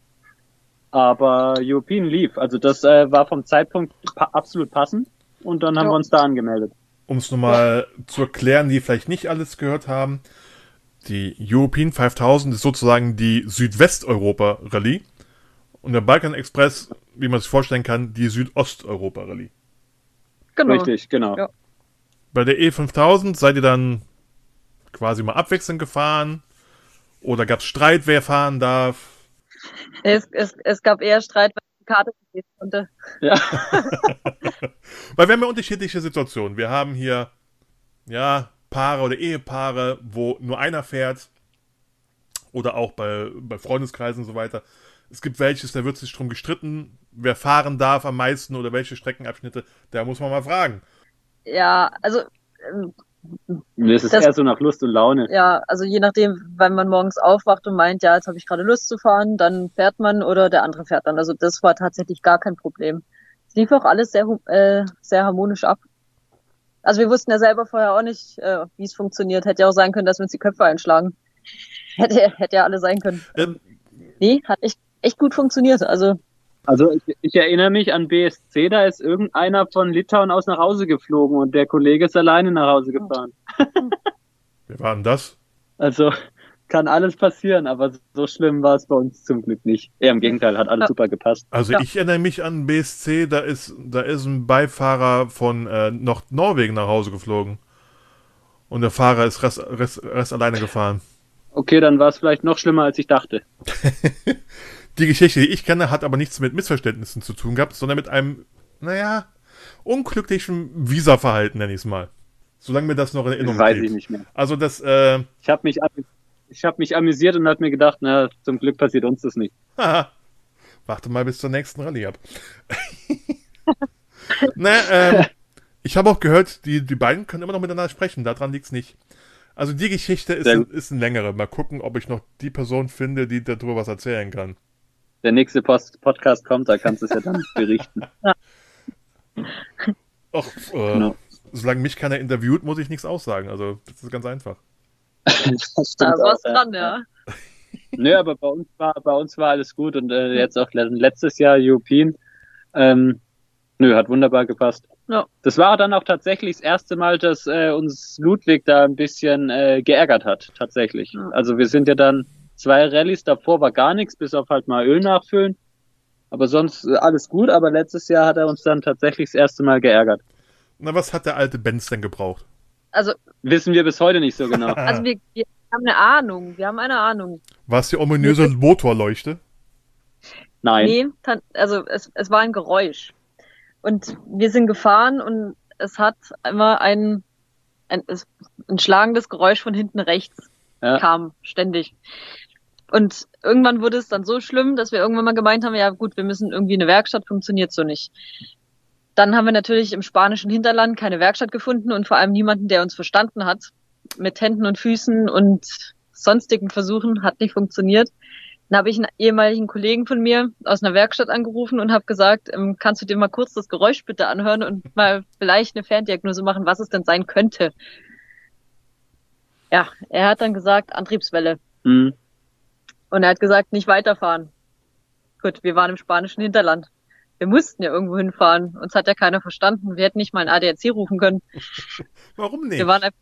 Aber European lief. Also das äh, war vom Zeitpunkt pa absolut passend. Und dann haben Ja. wir uns da angemeldet. Um es nochmal zu erklären, die vielleicht nicht alles gehört haben. Die European 5000 ist sozusagen die Südwesteuropa-Rallye. Und der Balkan Express, wie man sich vorstellen kann, die Südosteuropa-Rallye. genau. Richtig, genau. Ja. Bei der E5000 seid ihr dann quasi mal abwechselnd gefahren? Oder gab es Streit, wer fahren darf? Es, es, es gab eher Streit, weil Karte gegeben konnte. Ja. Weil wir haben ja unterschiedliche Situationen. Wir haben hier, ja, Paare oder Ehepaare, wo nur einer fährt. Oder auch bei, bei Freundeskreisen und so weiter. Es gibt welches, da wird sich drum gestritten, wer fahren darf am meisten oder welche Streckenabschnitte. Da muss man mal fragen. Ja, also ähm, Mir ist es Das- eher so nach Lust und Laune. ja, also je nachdem, wenn man morgens aufwacht und meint, ja, jetzt habe ich gerade Lust zu fahren, dann fährt man oder der andere fährt dann. Also das war tatsächlich gar kein Problem. Es lief auch alles sehr, äh, sehr harmonisch ab. Also wir wussten ja selber vorher auch nicht, äh, wie es funktioniert. Hätte ja auch sein können, dass wir uns die Köpfe einschlagen. Hätte, hätte ja alle sein können. Ähm, Nee, hat echt, echt gut funktioniert. Also Also ich, ich erinnere mich an BSC, da ist irgendeiner von Litauen aus nach Hause geflogen und der Kollege ist alleine nach Hause gefahren. wer war denn das? Also kann alles passieren, aber so schlimm war es bei uns zum Glück nicht. Eher im Gegenteil, hat alles Ja. super gepasst. Also Ja. ich erinnere mich an BSC, da ist, da ist ein Beifahrer von äh, noch Norwegen nach Hause geflogen. Und der Fahrer ist rest, rest, rest alleine gefahren. Okay, dann war es vielleicht noch schlimmer, als ich dachte. Die Geschichte, die ich kenne, hat aber nichts mit Missverständnissen zu tun gehabt, sondern mit einem, naja, unglücklichen Visa-Verhalten, nenne ich es mal. Solange mir das noch in Erinnerung Weiß blieb. ich nicht mehr. Also das, äh, Ich habe mich, ich hab mich amüsiert und hat mir gedacht, na, zum Glück passiert uns das nicht. haha, warte mal bis zur nächsten Rallye ab. Na, ähm, ich habe auch gehört, die, die beiden können immer noch miteinander sprechen, daran liegt's nicht. Also die Geschichte ist, ein, ist ein längere. Mal gucken, ob ich noch die Person finde, die darüber was erzählen kann. Der nächste Post Podcast kommt, da kannst du es ja dann berichten. Ach, äh, Genau. solange mich keiner interviewt, muss ich nichts aussagen. Also das ist ganz einfach. Das da war es auch, ja. dran, ja. Nö, aber bei uns war, bei uns war alles gut und äh, jetzt auch le- letztes Jahr European. Ähm, nö, hat wunderbar gepasst. Ja. Das war dann auch tatsächlich das erste Mal, dass äh, uns Ludwig da ein bisschen äh, geärgert hat, tatsächlich. Ja. Also wir sind ja dann zwei Rallyes, davor war gar nichts, bis auf halt mal Öl nachfüllen. Aber sonst äh, alles gut, aber letztes Jahr hat er uns dann tatsächlich das erste Mal geärgert. Na, was hat der alte Benz denn gebraucht? Also, Wissen wir bis heute nicht so genau. also wir, wir haben eine Ahnung. Wir haben eine Ahnung. War es die ominöse Motorleuchte? Nein. Nee, also es, es war ein Geräusch. Und wir sind gefahren und es hat immer ein, ein, ein schlagendes Geräusch von hinten rechts Ja. kam, ständig. Und irgendwann wurde es dann so schlimm, dass wir irgendwann mal gemeint haben, ja gut, wir müssen irgendwie eine Werkstatt, funktioniert so nicht. Dann haben wir natürlich im spanischen Hinterland keine Werkstatt gefunden und vor allem niemanden, der uns verstanden hat. Mit Händen und Füßen und sonstigen Versuchen hat nicht funktioniert. Dann habe ich einen ehemaligen Kollegen von mir aus einer Werkstatt angerufen und habe gesagt, ähm, kannst du dir mal kurz das Geräusch bitte anhören und mal vielleicht eine Ferndiagnose machen, was es denn sein könnte. Ja, er hat dann gesagt, Antriebswelle. Hm. Und er hat gesagt, nicht weiterfahren. Gut, wir waren im spanischen Hinterland. Wir mussten ja irgendwo hinfahren. Uns hat ja keiner verstanden. Wir hätten nicht mal einen ADAC rufen können. Warum nicht? Wir waren einfach,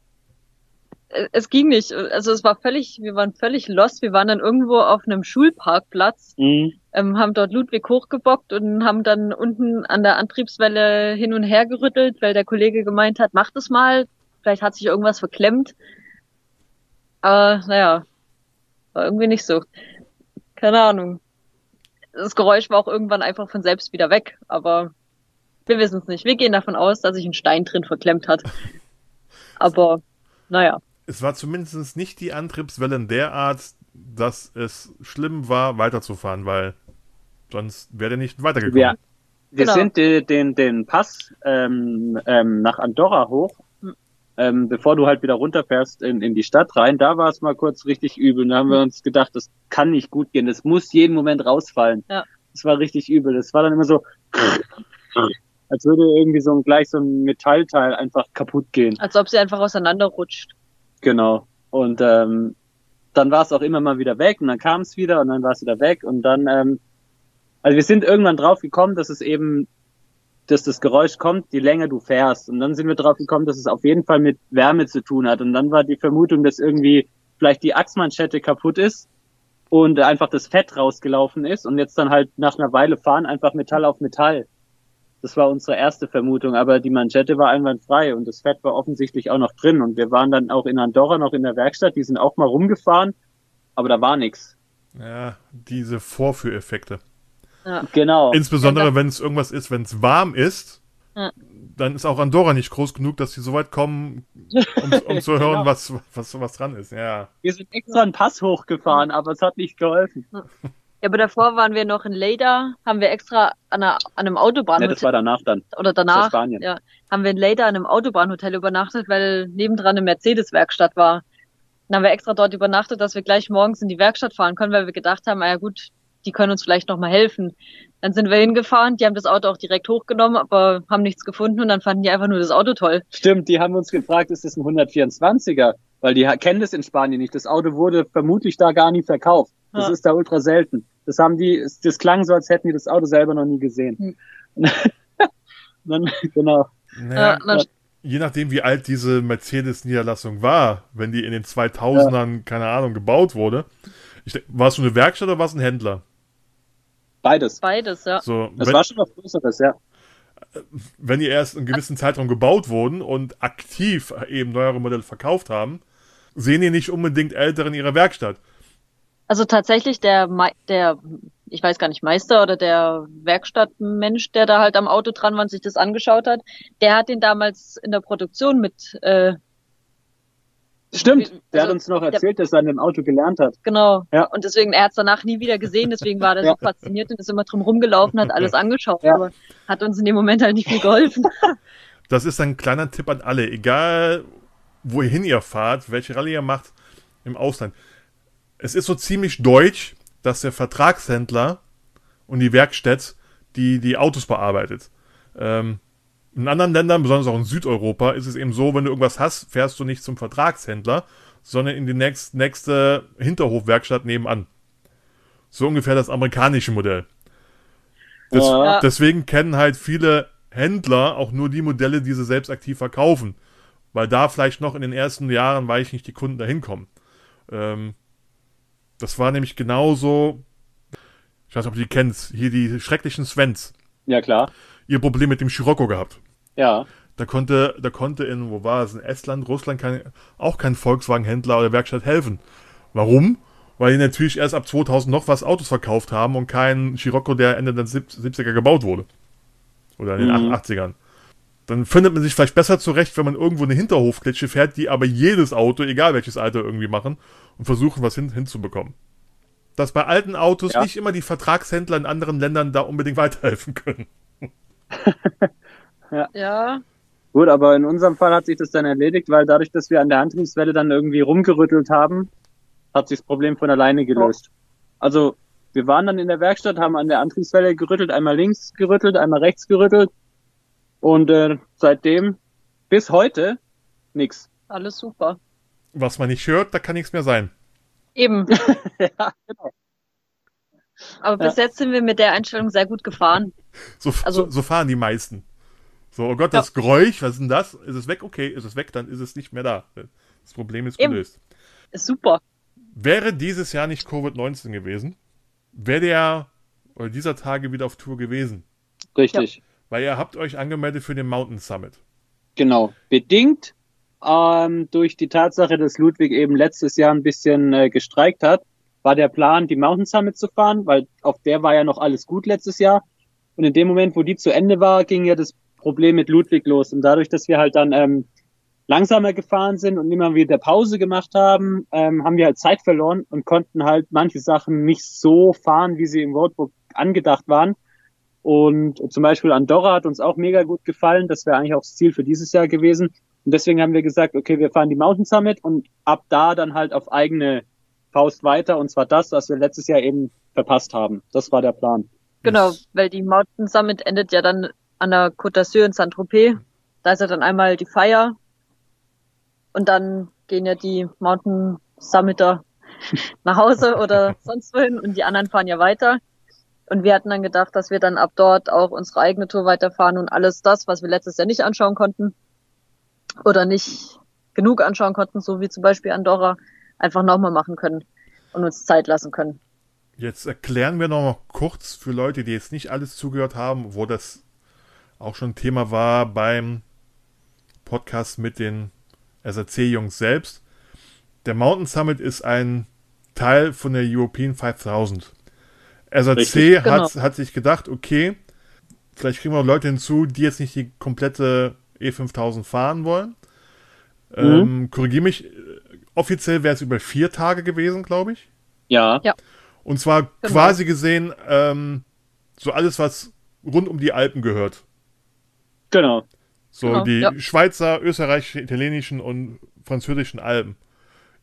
Äh, es ging nicht. Also es war völlig, wir waren völlig lost. Wir waren dann irgendwo auf einem Schulparkplatz, Hm. ähm, haben dort Ludwig hochgebockt und haben dann unten an der Antriebswelle hin und her gerüttelt, weil der Kollege gemeint hat, mach das mal. Vielleicht hat sich irgendwas verklemmt. Aber naja, war irgendwie nicht so. Keine Ahnung. Das Geräusch war auch irgendwann einfach von selbst wieder weg, aber wir wissen es nicht. Wir gehen davon aus, dass sich ein Stein drin verklemmt hat. Aber naja. Es war zumindest nicht die Antriebswelle in der Art, dass es schlimm war, weiterzufahren, weil sonst wäre der nicht weitergekommen. Wir, wir Genau. sind den, den, den Pass ähm, ähm, nach Andorra hoch. Ähm, bevor du halt wieder runterfährst in, in die Stadt rein. Da war es mal kurz richtig übel. Da haben wir uns gedacht, das kann nicht gut gehen. Das muss jeden Moment rausfallen. Ja. Das war richtig übel. Das war dann immer so, als würde irgendwie so ein, gleich so ein Metallteil einfach kaputt gehen. Als ob sie einfach auseinanderrutscht. Genau. Und ähm, dann war es auch immer mal wieder weg und dann kam es wieder und dann war es wieder weg und dann, ähm, also wir sind irgendwann drauf gekommen, dass es eben, dass das Geräusch kommt, je länger du fährst. Und dann sind wir drauf gekommen, dass es auf jeden Fall mit Wärme zu tun hat. Und dann war die Vermutung, dass irgendwie vielleicht die Achsmanschette kaputt ist und einfach das Fett rausgelaufen ist und jetzt dann halt nach einer Weile fahren einfach Metall auf Metall. Das war unsere erste Vermutung, aber die Manschette war einwandfrei und das Fett war offensichtlich auch noch drin. Und wir waren dann auch in Andorra noch in der Werkstatt, die sind auch mal rumgefahren, aber da war nichts. Ja, diese Vorführeffekte. Genau. Insbesondere, wenn es irgendwas ist, wenn es warm ist, Ja. dann ist auch Andorra nicht groß genug, dass sie so weit kommen, um, um zu hören, Genau. was, was, was dran ist. Ja. Wir sind extra einen Pass hochgefahren, aber es hat nicht geholfen. Ja, aber davor waren wir noch in Leida, haben wir extra an, einer, an einem Autobahnhotel Ja, das war danach dann. oder Das war danach, Spanien. ja, haben wir in Leida an einem Autobahnhotel übernachtet, weil nebendran eine Mercedes-Werkstatt war. Dann haben wir extra dort übernachtet, dass wir gleich morgens in die Werkstatt fahren können, weil wir gedacht haben, ah ja gut, die können uns vielleicht noch mal helfen. Dann sind wir hingefahren, die haben das Auto auch direkt hochgenommen, aber haben nichts gefunden und dann fanden die einfach nur das Auto toll. Stimmt, die haben uns gefragt, ist das ein 124er? Weil die kennen das in Spanien nicht. Das Auto wurde vermutlich da gar nie verkauft. Das Ja. ist da ultra selten. Das haben die, das klang so, als hätten die das Auto selber noch nie gesehen. dann, genau. Naja, Ja, dann, je nachdem, wie alt diese Mercedes-Niederlassung war, wenn die in den 2000ern, keine Ahnung, gebaut wurde. Ich, denk, war es so eine Werkstatt oder war es ein Händler? Beides. beides, ja. So, Das wenn, war schon was Größeres, ja. wenn die erst einen gewissen Zeitraum gebaut wurden und aktiv eben neuere Modelle verkauft haben, sehen die nicht unbedingt ältere in ihrer Werkstatt. Also tatsächlich der, der, ich weiß gar nicht, Meister oder der Werkstattmensch, der da halt am Auto dran war und sich das angeschaut hat, der hat den damals in der Produktion mit, äh, Stimmt. Der hat Also, uns noch der- erzählt, dass er an dem Auto gelernt hat. genau. Ja. Und deswegen, er hat es danach nie wieder gesehen, deswegen war er Ja. so fasziniert und ist immer drum rumgelaufen, hat alles angeschaut, Ja. aber hat uns in dem Moment halt nicht viel geholfen. Das ist ein kleiner Tipp an alle, egal wohin ihr fahrt, welche Rallye ihr macht im Ausland. Es ist so ziemlich deutsch, dass der Vertragshändler und die Werkstatt die die Autos bearbeitet. Ähm, in anderen Ländern, besonders auch in Südeuropa, ist es eben so, wenn du irgendwas hast, fährst du nicht zum Vertragshändler, sondern in die nächst, nächste Hinterhofwerkstatt nebenan. So ungefähr das amerikanische Modell. Des, Ja. Deswegen kennen halt viele Händler auch nur die Modelle, die sie selbst aktiv verkaufen. Weil da vielleicht noch in den ersten Jahren, weil ich nicht die Kunden dahin kommen. Ähm, das war nämlich genauso. Ich weiß nicht, ob du die kennst. Hier die schrecklichen Svens. Ja, klar. Ihr Problem mit dem Scirocco gehabt. Ja. Da konnte, da konnte in, wo war es, in Estland, Russland kein, auch kein Volkswagen-Händler oder Werkstatt helfen. Warum? Weil die natürlich erst ab 2000 noch was Autos verkauft haben und kein Scirocco, der Ende der 70er gebaut wurde. Oder in den Mhm. 80ern. Dann findet man sich vielleicht besser zurecht, wenn man irgendwo eine Hinterhofklitsche fährt, die aber jedes Auto, egal welches Alter, irgendwie machen und versuchen, was hin, hinzubekommen. Dass bei alten Autos Ja. nicht immer die Vertragshändler in anderen Ländern da unbedingt weiterhelfen können. ja, Gut, aber in unserem Fall hat sich das dann erledigt, weil dadurch, dass wir an der Antriebswelle dann irgendwie rumgerüttelt haben, hat sich das Problem von alleine gelöst. Also wir waren dann in der Werkstatt, haben an der Antriebswelle gerüttelt, einmal links gerüttelt, einmal rechts gerüttelt und äh, seitdem bis heute nix. alles super. Was man nicht hört, da kann nichts mehr sein. Eben. ja, genau. Aber bis jetzt sind wir mit der Einstellung sehr gut gefahren. So, Also- so, so fahren die meisten. So, oh Gott, das Geräusch, was ist denn das? Ist es weg? Okay, ist es weg, dann ist es nicht mehr da. Das Problem ist Eben. gelöst. Ist super. Wäre dieses Jahr nicht Covid-19 gewesen, wäre der oder dieser Tage wieder auf Tour gewesen. Richtig. Weil ihr habt euch angemeldet für den Mountain Summit. Genau. Bedingt ähm, durch die Tatsache, dass Ludwig eben letztes Jahr ein bisschen äh, gestreikt hat, war der Plan, die Mountain Summit zu fahren, weil auf der war ja noch alles gut letztes Jahr. Und in dem Moment, wo die zu Ende war, ging ja das Problem mit Ludwig los. Und dadurch, dass wir halt dann ähm, langsamer gefahren sind und immer wieder Pause gemacht haben, ähm, haben wir halt Zeit verloren und konnten halt manche Sachen nicht so fahren, wie sie im Roadbook angedacht waren. Und zum Beispiel Andorra hat uns auch mega gut gefallen. Das wäre eigentlich auch das Ziel für dieses Jahr gewesen. Und deswegen haben wir gesagt, okay, wir fahren die Mountain Summit und ab da dann halt auf eigene Faust weiter. Und zwar das, was wir letztes Jahr eben verpasst haben. Das war der Plan. Genau, weil die Mountain Summit endet ja dann an der Côte d'Azur in Saint-Tropez. Da ist ja dann einmal die Feier. Und dann gehen ja die Mountain Summiter nach Hause oder sonst wohin und die anderen fahren ja weiter. Und wir hatten dann gedacht, dass wir dann ab dort auch unsere eigene Tour weiterfahren und alles das, was wir letztes Jahr nicht anschauen konnten oder nicht genug anschauen konnten, so wie zum Beispiel Andorra, einfach nochmal machen können und uns Zeit lassen können. Jetzt erklären wir noch mal kurz für Leute, die jetzt nicht alles zugehört haben, wo das auch schon Thema war beim Podcast mit den SRC-Jungs selbst. Der Mountain Summit ist ein Teil von der European 5000. SAC Richtig, hat, genau. hat sich gedacht, okay, vielleicht kriegen wir Leute hinzu, die jetzt nicht die komplette E5000 fahren wollen. Ähm, Korrigiere mich, offiziell wäre es über vier Tage gewesen, glaube ich. Ja, Ja. Und zwar Genau. quasi gesehen, ähm, so alles, was rund um die Alpen gehört. genau. So Genau, die ja. Schweizer, österreichischen, italienischen und französischen Alpen.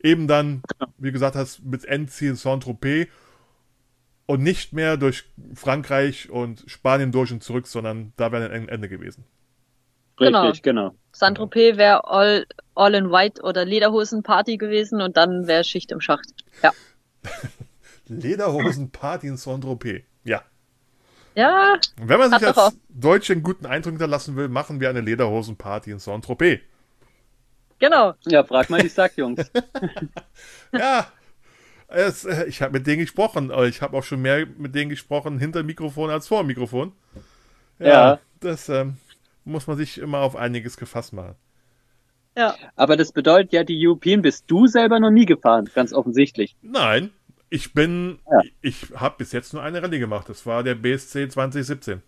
Eben dann, wie gesagt hast, mit Endziel Saint-Tropez und nicht mehr durch Frankreich und Spanien durch und zurück, sondern da wäre ein Ende gewesen. Genau. Richtig, genau. Saint-Tropez wäre all, all in White oder Lederhosen-Party gewesen und dann wäre Schicht im Schacht. Ja. Lederhosen-Party in Saint-Tropez. Ja. Ja, Und wenn man sich als Deutsche einen guten Eindruck hinterlassen will, machen wir eine Lederhosen-Party in Saint-Tropez. genau. Ja, frag mal die Sackjungs. Ja, es, äh, ich habe mit denen gesprochen, ich habe auch schon mehr mit denen gesprochen hinter dem Mikrofon als vor dem Mikrofon. Ja. Das ähm, muss man sich immer auf einiges gefasst machen. Ja. Aber das bedeutet ja, die European bist du selber noch nie gefahren, ganz offensichtlich. Nein, ich bin, Ja. ich habe bis jetzt nur eine Rallye gemacht. Das war der BSC 2017.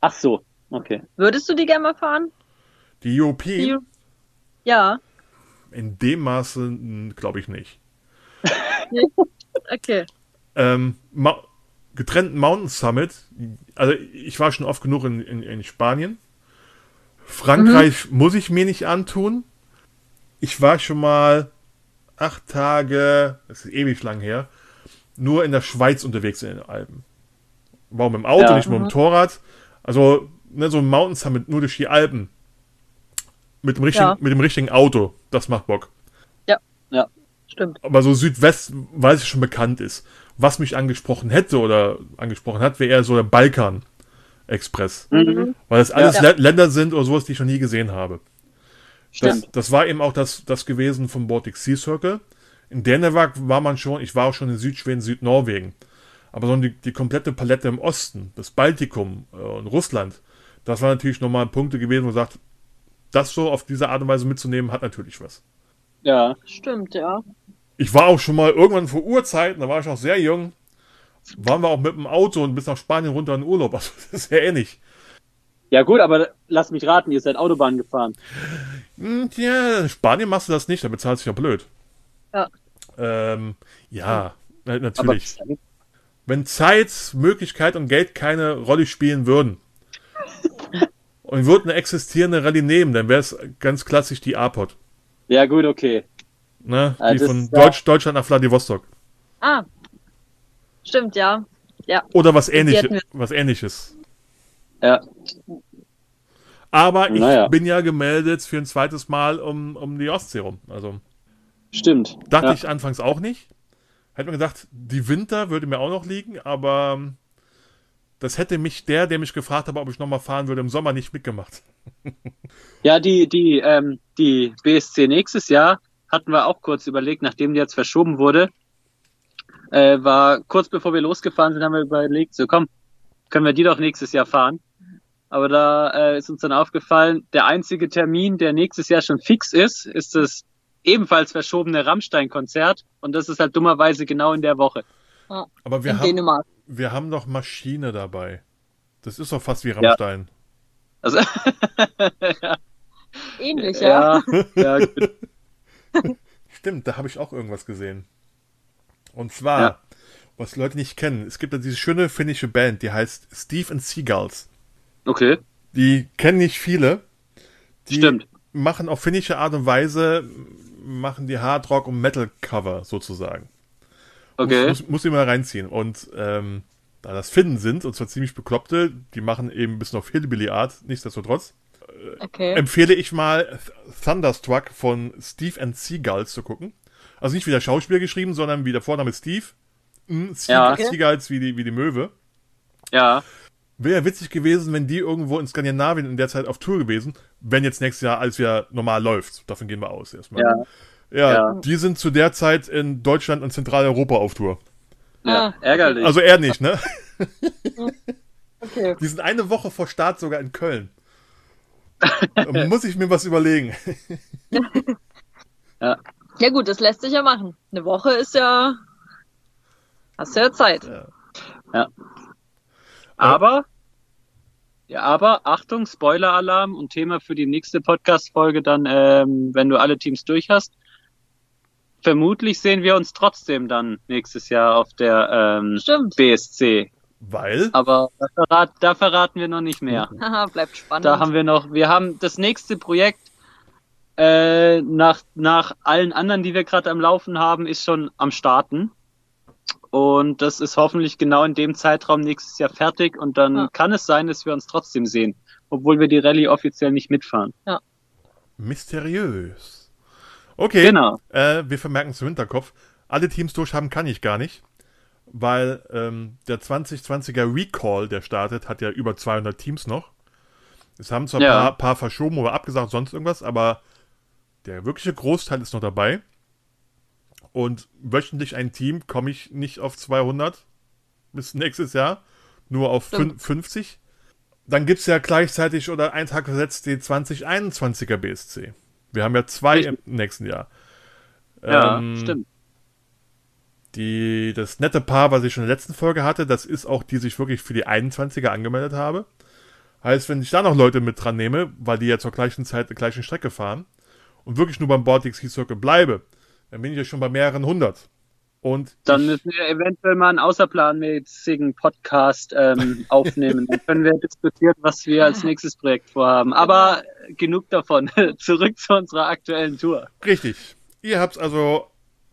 Ach so, okay. Würdest du die gerne mal fahren? Die UP Die- Ja. in dem Maße glaube ich nicht. Okay. Ähm, Ma getrennten Mountain Summit, also ich war schon oft genug in, in, in Spanien. Frankreich muss ich mir nicht antun. Ich war schon mal acht Tage, das ist ewig lang her, nur in der Schweiz unterwegs in den Alpen. War mit dem Auto, Ja. nicht mit dem Motorrad. Also ne, so ein Mountain Summit nur durch die Alpen. Mit dem richtigen, Ja. mit dem richtigen Auto, das macht Bock. Stimmt. aber so Südwest, weil es schon bekannt ist. Was mich angesprochen hätte oder angesprochen hat, wäre eher so der Balkan-Express. Mhm. Weil das alles Ja. Lä- Länder sind oder sowas, die ich noch nie gesehen habe. Das, Stimmt. das war eben auch das, das gewesen vom Baltic Sea Circle. In Dänemark war man schon, ich war auch schon in Südschweden, Südnorwegen. Aber so die, die komplette Palette im Osten, das Baltikum äh, und Russland, das waren natürlich nochmal Punkte gewesen, wo man sagt, das so auf diese Art und Weise mitzunehmen, hat natürlich was. Ja. Stimmt, ja. Ich war auch schon mal irgendwann vor Urzeiten, da war ich noch sehr jung, waren wir auch mit dem Auto und bis nach Spanien runter in Urlaub. Also das ist ja ähnlich. Ja gut, aber lass mich raten, ihr seid Autobahn gefahren. Hm, Ja, in Spanien machst du das nicht, da bezahlst du ja blöd. Ja. Ähm, ja, Aber natürlich. Wenn Zeit, Möglichkeit und Geld keine Rolle spielen würden und wir würden eine existierende Rallye nehmen, dann wäre es ganz klassisch die A-Pod. ja gut, okay. Ne? Ja, die das von ist ja- Deutsch, Deutschland nach Vladivostok. Ah. Stimmt, ja. Ja. Oder was, hätten ähnlich, wir- was ähnliches. Ja. Aber ich Naja. bin ja gemeldet für ein zweites Mal um, um die Ostsee rum. Also Stimmt. dachte ja. ich anfangs auch nicht. Hätte mir gedacht, die Winter würde mir auch noch liegen, aber ähm, das hätte mich der, der mich gefragt hat, ob ich nochmal fahren würde, im Sommer nicht mitgemacht. Ja, die, die, ähm, die BSC nächstes Jahr hatten wir auch kurz überlegt, nachdem die jetzt verschoben wurde, äh, war kurz bevor wir losgefahren sind, haben wir überlegt, so komm, können wir die doch nächstes Jahr fahren. Aber da äh, ist uns dann aufgefallen, der einzige Termin, der nächstes Jahr schon fix ist, ist das ebenfalls verschobene Rammstein-Konzert. Und das ist halt dummerweise genau in der Woche. Aber wir haben, Dänemark. wir haben doch Maschine dabei. Das ist doch fast wie Rammstein. Also, Ähnlich, ja. ja, ja, gut. Stimmt, da habe ich auch irgendwas gesehen. Und zwar, Ja. was Leute nicht kennen, es gibt ja diese schöne finnische Band, die heißt Steve and Seagulls. okay, Die kennen nicht viele. Die stimmt. machen auf finnische Art und Weise, machen die Hard Rock und Metal Cover sozusagen. Okay, Muss, muss, muss ich mal reinziehen. Und ähm, da das Finnen sind, und zwar ziemlich bekloppte, die machen eben ein bisschen auf Hillbilly Art, nichtsdestotrotz, Okay. empfehle ich mal Th- Thunderstruck von Steve and Seagulls zu gucken. Also nicht wie der Schauspieler geschrieben, sondern wie der Vorname Steve. Mm, Sea Ja. Okay. Seagulls wie die, wie die Möwe. ja, Wäre witzig gewesen, wenn die irgendwo in Skandinavien in der Zeit auf Tour gewesen, wenn jetzt nächstes Jahr alles wieder normal läuft. Davon gehen wir aus erstmal. ja, Ja, Ja. die sind zu der Zeit in Deutschland und Zentraleuropa auf Tour. ja, Ah, ärgerlich. Also er nicht, ne? Okay. Die sind eine Woche vor Start sogar in Köln. Da muss ich mir was überlegen. Ja gut, das lässt sich ja machen. Eine Woche ist ja. Hast du ja Zeit. Aber, ja, aber Achtung, Spoiler-Alarm und Thema für die nächste Podcast-Folge dann, ähm, wenn du alle Teams durch hast. Vermutlich sehen wir uns trotzdem dann nächstes Jahr auf der ähm, Stimmt. BSC. Weil? Aber da, verrat, da verraten wir noch nicht mehr. Haha, bleibt spannend. Da haben wir noch, wir haben das nächste Projekt äh, nach, nach allen anderen, die wir gerade am Laufen haben, ist schon am Starten. Und das ist hoffentlich genau in dem Zeitraum nächstes Jahr fertig und dann Ja. kann es sein, dass wir uns trotzdem sehen, obwohl wir die Rallye offiziell nicht mitfahren. Mysteriös. Okay. Genau. Äh, wir vermerken es im Hinterkopf. Alle Teams durchhaben kann ich gar nicht, weil ähm, der 2020er Recall, der startet, hat ja über 200 Teams noch. Es haben zwar ein Ja. paar, paar verschoben oder abgesagt, sonst irgendwas, aber der wirkliche Großteil ist noch dabei. Und wöchentlich ein Team komme ich nicht auf 200 bis nächstes Jahr, nur auf Stimmt. 50. Dann gibt es ja gleichzeitig oder einen Tag versetzt die 2021er BSC. Wir haben ja zwei im nächsten Jahr. Ja, Ähm, stimmt. Die, das nette Paar, was ich schon in der letzten Folge hatte, das ist auch die, sich wirklich für die 21er angemeldet habe. Heißt, wenn ich da noch Leute mit dran nehme, weil die ja zur gleichen Zeit die gleiche Strecke fahren und wirklich nur beim Baltic Ski Circle bleibe, dann bin ich ja schon bei mehreren hundert. Und Dann müssen wir eventuell mal einen außerplanmäßigen Podcast ähm, aufnehmen. Dann können wir diskutieren, was wir als nächstes Projekt vorhaben. Aber genug davon. Zurück zu unserer aktuellen Tour. richtig. Ihr habt also,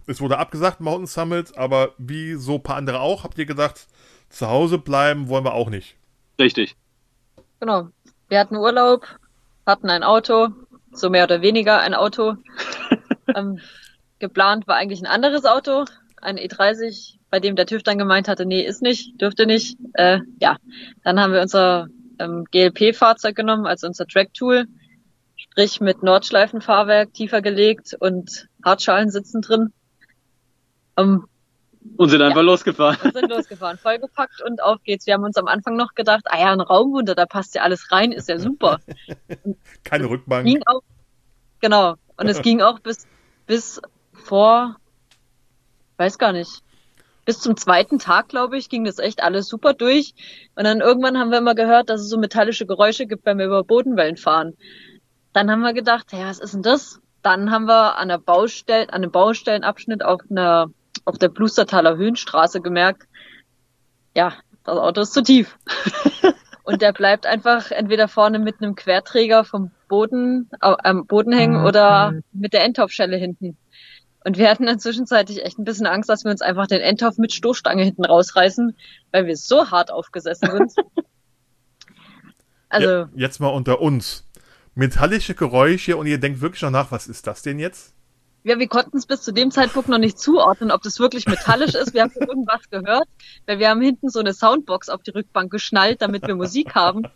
es wurde abgesagt, Mountain Summit, aber wie so ein paar andere auch, habt ihr gedacht, zu Hause bleiben wollen wir auch nicht. Richtig. Genau. Wir hatten Urlaub, hatten ein Auto, so mehr oder weniger ein Auto. ähm, geplant war eigentlich ein anderes Auto, ein E30, bei dem der TÜV dann gemeint hatte, nee, ist nicht, dürfte nicht. Äh, ja, dann haben wir unser ähm, GLP-Fahrzeug genommen, also unser Track-Tool, sprich mit Nordschleifenfahrwerk tiefer gelegt und Hartschalen sitzen drin. Ähm, Und sind einfach losgefahren. und sind losgefahren, vollgepackt und auf geht's. Wir haben uns am Anfang noch gedacht, ah ja, ein Raumwunder, da passt ja alles rein, ist ja super. Keine Rückbank. ging auch, genau. Und es ging auch bis, bis vor, weiß gar nicht, bis zum zweiten Tag, glaube ich, ging das echt alles super durch. Und dann irgendwann haben wir immer gehört, dass es so metallische Geräusche gibt, wenn wir über Bodenwellen fahren. Dann haben wir gedacht, ja, was ist denn das? Dann haben wir an der Baustelle, an einem Baustellenabschnitt auf einer, auf der Blustertaler Höhenstraße gemerkt, ja, das Auto ist zu tief. Und der bleibt einfach entweder vorne mit einem Querträger vom Boden, au- am Boden hängen oder mit der Endtopfschelle hinten. Und wir hatten dann zwischenzeitlich echt ein bisschen Angst, dass wir uns einfach den Endtopf mit Stoßstange hinten rausreißen, weil wir so hart aufgesessen sind. Also, Ja, jetzt mal unter uns. Metallische Geräusche und ihr denkt wirklich noch nach, was ist das denn jetzt? Ja, wir konnten es bis zu dem Zeitpunkt noch nicht zuordnen, ob das wirklich metallisch ist. Wir haben irgendwas gehört, weil wir haben hinten so eine Soundbox auf die Rückbank geschnallt, damit wir Musik haben.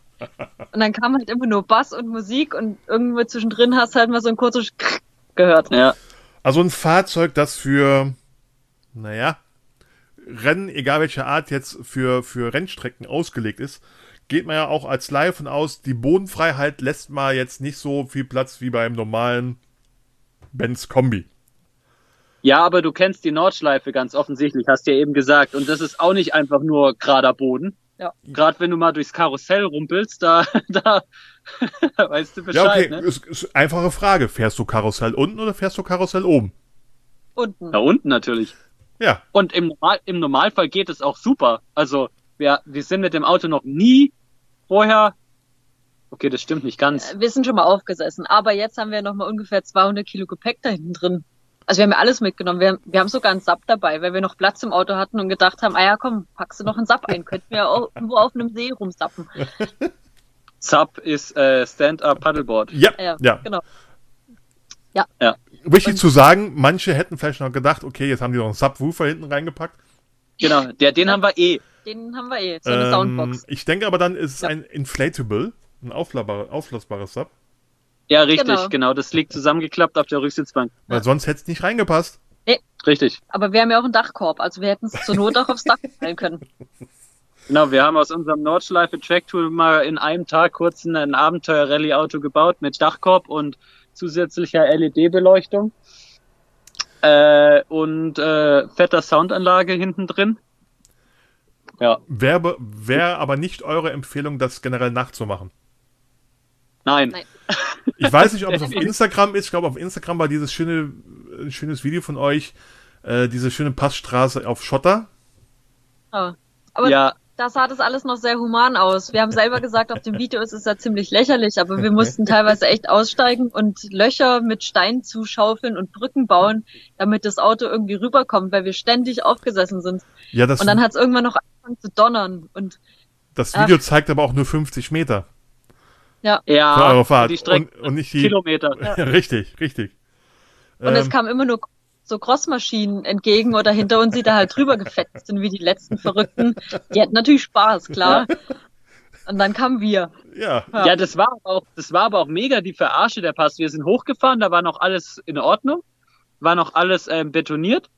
Und dann kam halt immer nur Bass und Musik und irgendwo zwischendrin hast halt mal so ein kurzes Krrr gehört. Ja. Also ein Fahrzeug, das für, naja, Rennen, egal welche Art, jetzt für, für Rennstrecken ausgelegt ist, geht man ja auch als Laie von aus, die Bodenfreiheit lässt mal jetzt nicht so viel Platz wie beim normalen Benz Kombi. Ja, aber du kennst die Nordschleife ganz offensichtlich, hast du ja eben gesagt. Und das ist auch nicht einfach nur gerader Boden. Ja. Gerade wenn du mal durchs Karussell rumpelst, da, da weißt du Bescheid, Ja, okay, ne? ist, ist einfache Frage. Fährst du Karussell unten oder fährst du Karussell oben? Unten. Da unten natürlich. Ja, Und im, Normal, im Normalfall geht es auch super. Also wir, wir sind mit dem Auto noch nie vorher. Okay, das stimmt nicht ganz. Wir sind schon mal aufgesessen, aber jetzt haben wir noch mal ungefähr 200 Kilo Gepäck da hinten drin. Also wir haben ja alles mitgenommen. Wir, wir haben sogar einen Sub dabei, weil wir noch Platz im Auto hatten und gedacht haben, ah ja, komm, packst du noch einen Sub ein. Könnten wir auch irgendwo auf einem See rumsappen. Sub ist äh, Stand-Up Paddleboard. ja, Ja, ja. genau. Wichtig zu sagen, manche hätten vielleicht noch gedacht, okay, jetzt haben die noch einen Subwoofer hinten reingepackt. Genau, der, den haben wir eh. Den haben wir eh, so eine Ähm, Soundbox. ich denke aber dann ist es Ja. ein Inflatable, ein aufblasbarer, aufblasbares Sub, Ja, richtig, Genau. genau. Das liegt zusammengeklappt auf der Rücksitzbank. weil sonst hätte es nicht reingepasst. Richtig. Aber wir haben ja auch einen Dachkorb, also wir hätten es zur Not auch aufs Dach fallen können. Genau, wir haben aus unserem Nordschleife Track Tool mal in einem Tag kurz ein, ein Abenteuer-Rallye-Auto gebaut mit Dachkorb und zusätzlicher LED-Beleuchtung. Äh, und äh, fetter Soundanlage hinten drin. Ja. Wäre wär aber nicht eure Empfehlung, das generell nachzumachen. Nein. Nein. Ich weiß nicht, ob es auf Instagram ist. Ich glaube, auf Instagram war dieses schöne, schönes Video von euch, äh, diese schöne Passstraße auf Schotter. Ja. Aber ja, da sah das alles noch sehr human aus. Wir haben selber gesagt, auf dem Video ist es ja ziemlich lächerlich, aber wir mussten teilweise echt aussteigen und Löcher mit Steinen zuschaufeln und Brücken bauen, damit das Auto irgendwie rüberkommt, weil wir ständig aufgesessen sind. Ja, das, Und dann hat es irgendwann noch angefangen zu donnern. Und das Video zeigt aber auch nur 50 Meter ja, für eure Fahrt. die Strecke und, und nicht die. Kilometer. Ja, richtig, richtig. Und es Ähm, kam immer nur so Crossmaschinen entgegen oder hinter uns, die da halt drüber gefetzt sind, wie die letzten Verrückten. Die hatten natürlich Spaß, klar. Und dann kamen wir. ja, Ja. Ja, das war aber auch, das war aber auch mega die Verarsche der Pass. Wir sind hochgefahren, da war noch alles in Ordnung, war noch alles ähm, betoniert.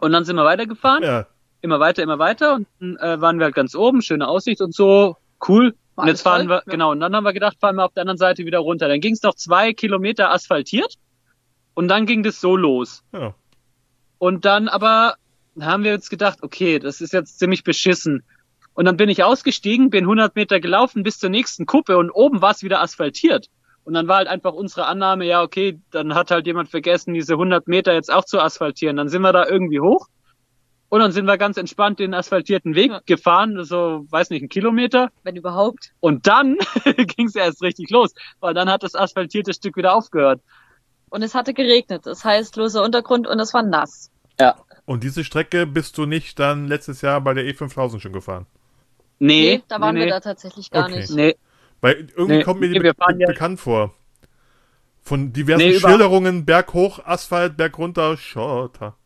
Und dann sind wir weitergefahren, ja. immer weiter, immer weiter. Und dann äh, waren wir halt ganz oben, schöne Aussicht und so, cool. War und jetzt fahren toll, wir, ja. genau, und dann haben wir gedacht, fahren wir auf der anderen Seite wieder runter. Dann ging es noch zwei Kilometer asphaltiert und dann ging das so los. ja. Und dann aber haben wir uns gedacht, okay, das ist jetzt ziemlich beschissen. Und dann bin ich ausgestiegen, bin 100 Meter gelaufen bis zur nächsten Kuppe und oben war es wieder asphaltiert. Und dann war halt einfach unsere Annahme, ja, okay, dann hat halt jemand vergessen, diese 100 Meter jetzt auch zu asphaltieren. Dann sind wir da irgendwie hoch und dann sind wir ganz entspannt den asphaltierten Weg Ja. gefahren, so, weiß nicht, einen Kilometer. Wenn überhaupt. Und dann ging es erst richtig los, weil dann hat das asphaltierte Stück wieder aufgehört. Und es hatte geregnet. Das heißt, loser Untergrund und es war nass. Ja. Und diese Strecke bist du nicht dann letztes Jahr bei der E5000 schon gefahren? Nee, da waren nee, wir nee. da tatsächlich gar Okay. nicht. Nee, Weil irgendwie Nee, kommt mir die nee, wir be bekannt vor. Von diversen Nee, Schilderungen, Berg hoch, Asphalt, Berg runter, Schotter.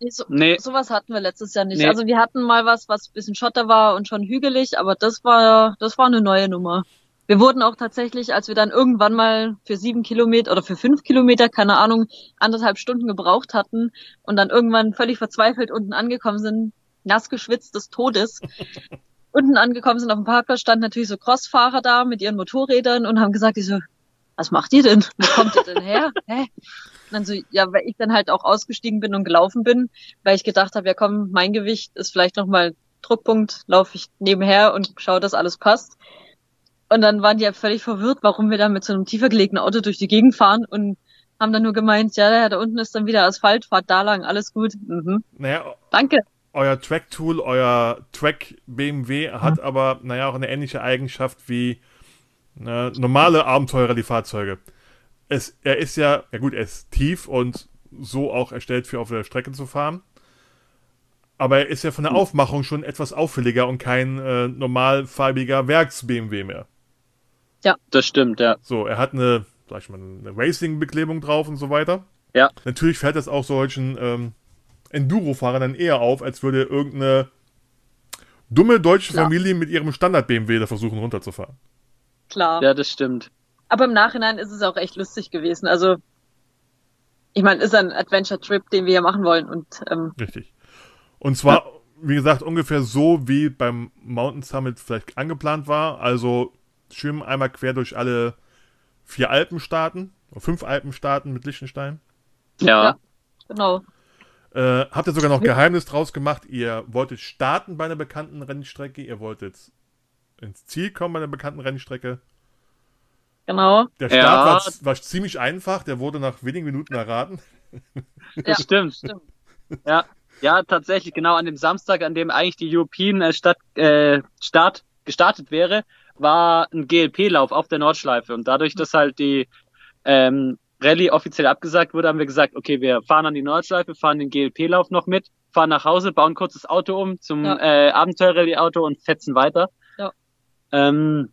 Nee, so, nee. sowas hatten wir letztes Jahr nicht. Nee. Also wir hatten mal was, was ein bisschen Schotter war und schon hügelig, aber das war, das war eine neue Nummer. Wir wurden auch tatsächlich, als wir dann irgendwann mal für sieben Kilometer oder für fünf Kilometer, keine Ahnung, anderthalb Stunden gebraucht hatten und dann irgendwann völlig verzweifelt unten angekommen sind, nass geschwitzt des Todes, unten angekommen sind auf dem Parkplatz, standen natürlich so Crossfahrer da mit ihren Motorrädern und haben gesagt, die so, was macht ihr denn? Wo kommt ihr denn her? Hä? Dann so, ja, weil ich dann halt auch ausgestiegen bin und gelaufen bin, weil ich gedacht habe, ja komm, mein Gewicht ist vielleicht nochmal Druckpunkt, laufe ich nebenher und schaue, dass alles passt. Und dann waren die ja völlig verwirrt, warum wir da mit so einem tiefer gelegenen Auto durch die Gegend fahren und haben dann nur gemeint, ja, da unten ist dann wieder Asphalt, fahrt da lang, alles gut. Mhm. Naja, Danke. euer Track-Tool, euer Track BMW hat aber, naja, auch eine ähnliche Eigenschaft wie äh, normale Abenteurer-Fahrzeuge. Es, er ist ja, ja gut, er ist tief und so auch erstellt für auf der Strecke zu fahren. Aber er ist ja von der Aufmachung schon etwas auffälliger und kein äh, normalfarbiger Werks-BMW mehr. Das stimmt, ja. So, er hat eine, sag ich mal, eine Racing-Beklebung drauf und so weiter. Ja. Natürlich fällt das auch solchen ähm, Enduro-Fahrern dann eher auf, als würde irgendeine dumme deutsche Klar. Familie mit ihrem Standard-BMW da versuchen runterzufahren. Klar. Ja, das stimmt. Aber im Nachhinein ist es auch echt lustig gewesen. Also, ich meine, ist ein Adventure-Trip, den wir hier machen wollen und ähm, Richtig. Und zwar, wie gesagt, ungefähr so, wie beim Mountain Summit vielleicht angeplant war. Also schwimmen einmal quer durch alle vier Alpenstaaten, oder fünf Alpenstaaten mit Liechtenstein. Ja. Ja. genau. Äh, habt ihr sogar noch Geheimnis draus gemacht? Ihr wolltet starten bei einer bekannten Rennstrecke, ihr wolltet ins Ziel kommen bei einer bekannten Rennstrecke. Genau. Der Ja. Start war, war ziemlich einfach, der wurde nach wenigen Minuten erraten. Das Ja, stimmt. stimmt. Ja. Ja, tatsächlich, genau an dem Samstag, an dem eigentlich die European äh, Stadt, äh, Start gestartet wäre, war ein GLP-Lauf auf der Nordschleife. Und dadurch, dass halt die ähm, Rallye offiziell abgesagt wurde, haben wir gesagt, okay, wir fahren an die Nordschleife, fahren den GLP-Lauf noch mit, fahren nach Hause, bauen kurz das Auto um zum Ja. äh, Abenteuer-Rallye-Auto und fetzen weiter. Ja. Ähm,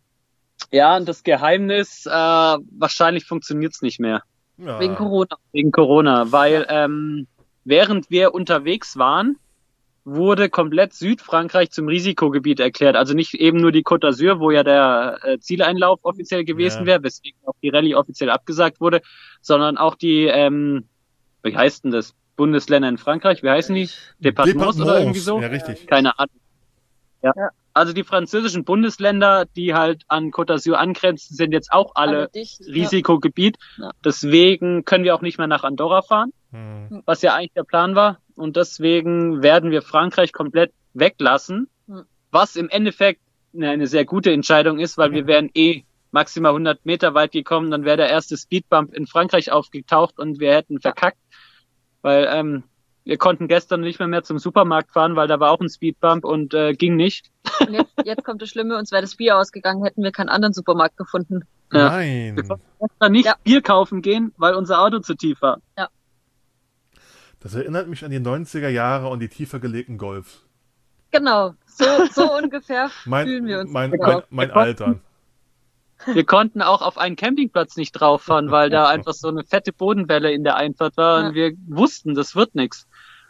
ja, und das Geheimnis, äh, wahrscheinlich funktioniert's nicht mehr Ja. Wegen Corona. wegen Corona, weil ähm, während wir unterwegs waren, wurde komplett Südfrankreich zum Risikogebiet erklärt. Also nicht eben nur die Côte d'Azur, wo ja der äh, Zieleinlauf offiziell gewesen Ja. wäre, weswegen auch die Rallye offiziell abgesagt wurde, sondern auch die, ähm, wie heißt denn das? Bundesländer in Frankreich, wie heißen die? Departements oder irgendwie so? Ja, richtig. Keine Ahnung. Ja. Ja. Also die französischen Bundesländer, die halt an Côte d'Azur angrenzen, sind jetzt auch alle dicht. Risikogebiet. Ja. Deswegen können wir auch nicht mehr nach Andorra fahren, Hm. was ja eigentlich der Plan war. Und deswegen werden wir Frankreich komplett weglassen. Hm. Was im Endeffekt eine, eine sehr gute Entscheidung ist, weil wir wären eh maximal 100 Meter weit gekommen, dann wäre der erste Speedbump in Frankreich aufgetaucht und wir hätten verkackt, weil ähm, wir konnten gestern nicht mehr, mehr zum Supermarkt fahren, weil da war auch ein Speedbump und äh, ging nicht. Und jetzt, jetzt kommt das Schlimme, uns wäre das Bier ausgegangen, hätten wir keinen anderen Supermarkt gefunden. Ja. Nein. Wir konnten gestern nicht Ja. Bier kaufen gehen, weil unser Auto zu tief war. Das erinnert mich an die 90er Jahre und die tiefer gelegten Golfs. Genau, so, so ungefähr Mein, fühlen wir uns. mein, Genau. mein, mein Alter. Wir konnten auch auf einen Campingplatz nicht drauf fahren, weil da einfach so eine fette Bodenwelle in der Einfahrt war Ja. und wir wussten, das wird nichts.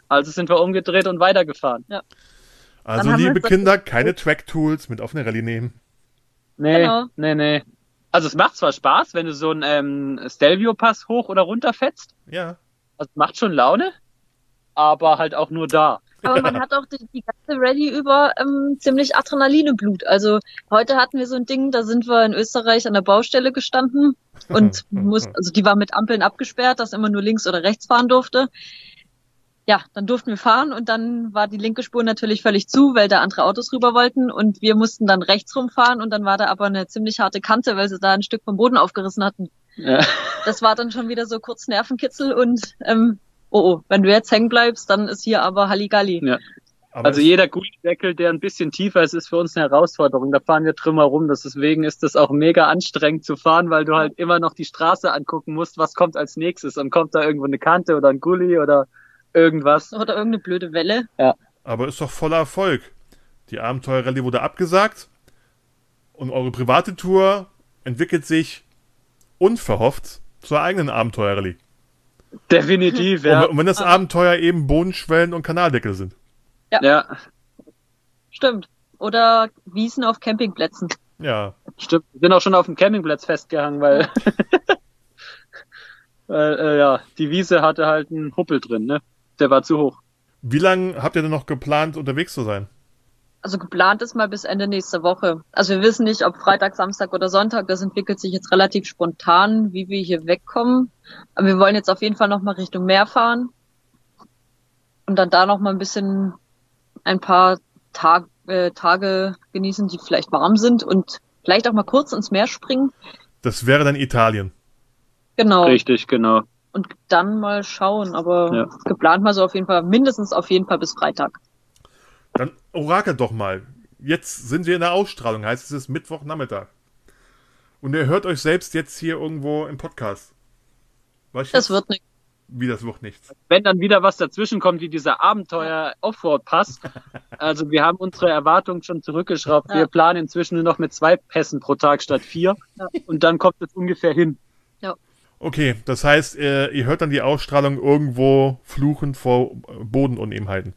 Also sind wir umgedreht und weitergefahren. Also, haben wir liebe Kinder, keine Track-Tools mit auf eine Rallye nehmen. Nee, Genau. nee, nee. Also es macht zwar Spaß, wenn du so einen ähm, Stelvio-Pass hoch oder runter fetzt. Ja. Also macht schon Laune, aber halt auch nur da. Aber man hat auch die, die ganze Rallye über ähm, ziemlich Adrenalin im Blut. Also heute hatten wir so ein Ding, da sind wir in Österreich an der Baustelle gestanden und muss, also die war mit Ampeln abgesperrt, dass immer nur links oder rechts fahren durfte. Ja, dann durften wir fahren und dann war die linke Spur natürlich völlig zu, weil da andere Autos rüber wollten und wir mussten dann rechts rumfahren und dann war da aber eine ziemlich harte Kante, weil sie da ein Stück vom Boden aufgerissen hatten. Ja. Das war dann schon wieder so kurz Nervenkitzel und ähm, oh oh, wenn du jetzt hängen bleibst, dann ist hier aber Halligalli. Ja. Aber Also jeder Gullideckel, der ein bisschen tiefer ist, ist für uns eine Herausforderung. Da fahren wir drum herum. Deswegen ist das auch mega anstrengend zu fahren, weil du halt immer noch die Straße angucken musst, was kommt als nächstes. Und kommt da irgendwo eine Kante oder ein Gully oder irgendwas. Oder irgendeine blöde Welle. Aber ist doch voller Erfolg. Die Abenteuerrallye wurde abgesagt und eure private Tour entwickelt sich unverhofft zur eigenen Abenteuerrallye. Definitiv, ja. und wenn das Abenteuer eben Bodenschwellen und Kanaldeckel sind. Ja, Stimmt. Oder Wiesen auf Campingplätzen. Ja. stimmt. Wir sind auch schon auf dem Campingplatz festgehangen, weil, weil äh, ja, die Wiese hatte halt einen Huppel drin, ne? Der war zu hoch. Wie lange habt ihr denn noch geplant, unterwegs zu sein? Also geplant ist mal bis Ende nächster Woche. Also wir wissen nicht, ob Freitag, Samstag oder Sonntag. Das entwickelt sich jetzt relativ spontan, wie wir hier wegkommen. Aber wir wollen jetzt auf jeden Fall noch mal Richtung Meer fahren. Und dann da noch mal ein bisschen ein paar Tag, äh, Tage genießen, die vielleicht warm sind und vielleicht auch mal kurz ins Meer springen. Das wäre dann Italien. Genau. Richtig, genau. Und dann mal schauen. Aber Ja. geplant mal so auf jeden Fall, mindestens auf jeden Fall bis Freitag. Dann orakel doch mal. Jetzt sind wir in der Ausstrahlung, heißt es ist Mittwochnachmittag. Und ihr hört euch selbst jetzt hier irgendwo im Podcast. Weißt du Das jetzt, wird nicht. Wie das wird nichts. wenn dann wieder was dazwischen kommt, wie dieser Abenteuer Offroad-Pass. Also wir haben unsere Erwartungen schon zurückgeschraubt. Ja. Wir planen inzwischen nur noch mit zwei Pässen pro Tag statt vier. Ja. Und dann kommt es ungefähr hin. Okay, das heißt, äh, ihr hört dann die Ausstrahlung irgendwo fluchend vor Bodenunebenheiten.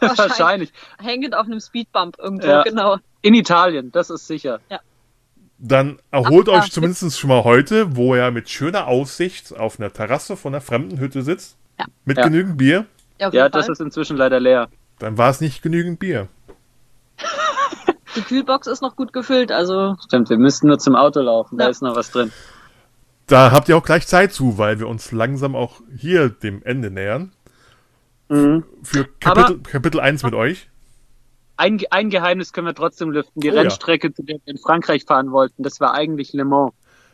Wahrscheinlich. Hängend auf einem Speedbump irgendwo, Ja. genau. In Italien, das ist sicher. Dann erholt Ach, ja. euch zumindest schon mal heute, wo ihr mit schöner Aussicht auf einer Terrasse von einer fremden Hütte sitzt. Ja. Mit Ja. genügend Bier. Ja, Ja, das ist inzwischen leider leer. Dann war es nicht genügend Bier. Die Kühlbox ist noch gut gefüllt, also Stimmt, wir müssten nur zum Auto laufen, da Ja. ist noch was drin. Da habt ihr auch gleich Zeit zu, weil wir uns langsam auch hier dem Ende nähern. Mhm. Für Kapitel, Kapitel 1 mit euch. Ein, ein Geheimnis können wir trotzdem lüften. Die Oh ja. Rennstrecke, zu der wir in Frankreich fahren wollten, das war eigentlich Le Mans.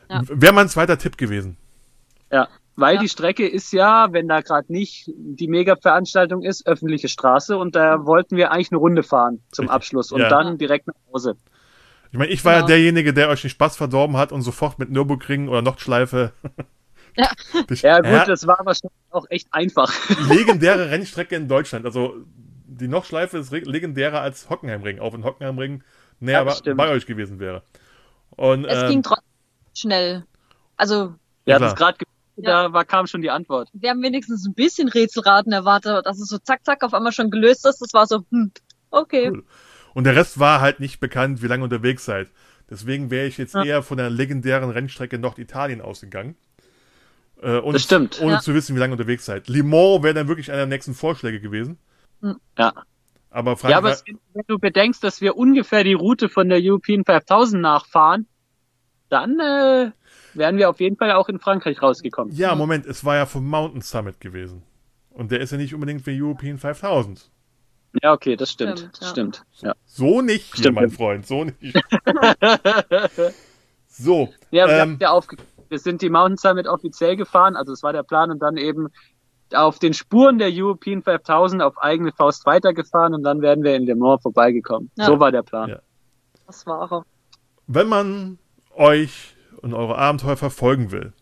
Ja. Wäre mein zweiter Tipp gewesen. Ja, weil Ja. die Strecke ist ja, wenn da gerade nicht die Mega-Veranstaltung ist, öffentliche Straße und da wollten wir eigentlich eine Runde fahren zum Richtig. Abschluss und Ja. dann direkt nach Hause. Ich meine, ich war ja Genau. derjenige, der euch den Spaß verdorben hat und sofort mit Nürburgring oder Nordschleife. Ja. Ja gut, das war wahrscheinlich auch echt einfach. legendäre Rennstrecke in Deutschland. Also die Nordschleife ist re- legendärer als Hockenheimring, auch wenn Hockenheimring näher Ja, bei, euch gewesen wäre. Und es ähm, ging trotzdem schnell. Also Wir Ja, hatten es gerade da war, kam schon die Antwort. wir haben wenigstens ein bisschen Rätselraten erwartet, dass es so zack, zack auf einmal schon gelöst ist. Das war so, hm, okay. Cool. Und der Rest war halt nicht bekannt, wie lange unterwegs seid. Deswegen wäre ich jetzt Ja. eher von der legendären Rennstrecke Norditalien ausgegangen. Äh, und Das stimmt. Ohne Ja. zu wissen, wie lange unterwegs seid. Le Mans wäre dann wirklich einer der nächsten Vorschläge gewesen. Ja. Aber Ja, aber Frankreich, es- wenn du bedenkst, dass wir ungefähr die Route von der European 5000 nachfahren, dann äh, wären wir auf jeden Fall auch in Frankreich rausgekommen. ja, Moment, es war ja vom Mountain Summit gewesen. Und der ist ja nicht unbedingt für European 5000. Ja, okay, das stimmt. Stimmt, ja. Stimmt. Ja, So nicht, Stimmt. mein Freund, so nicht. So, ja wir, Ähm. haben ja aufge wir sind die Mountain Summit offiziell gefahren, also es war der Plan und dann eben auf den Spuren der European 5000 auf eigene Faust weitergefahren und dann werden wir in Le Mans vorbeigekommen. Ja. So war der Plan. Ja. Das war er. wenn man euch und eure Abenteuer verfolgen will,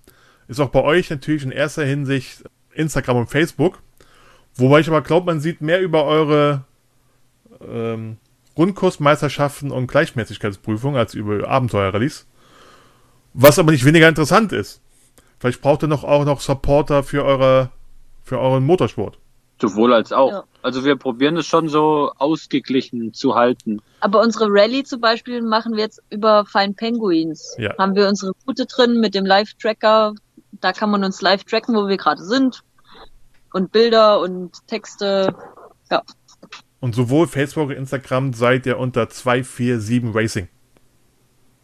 ist auch bei euch natürlich in erster Hinsicht Instagram und Facebook. Wobei ich aber glaube, man sieht mehr über eure ähm, Rundkursmeisterschaften und Gleichmäßigkeitsprüfungen als über Abenteuer-Rallyes. Was aber nicht weniger interessant ist. Vielleicht braucht ihr noch auch noch Supporter für eure für euren Motorsport. Sowohl als auch. Ja. Also wir probieren es schon so ausgeglichen zu halten. Aber unsere Rallye zum Beispiel machen wir jetzt über Fine Penguins. Ja. Haben wir unsere Route drin mit dem Live-Tracker. Da kann man uns live tracken, wo wir gerade sind. Und Bilder und Texte. Ja. Und sowohl Facebook und Instagram seid ihr unter 247 Racing.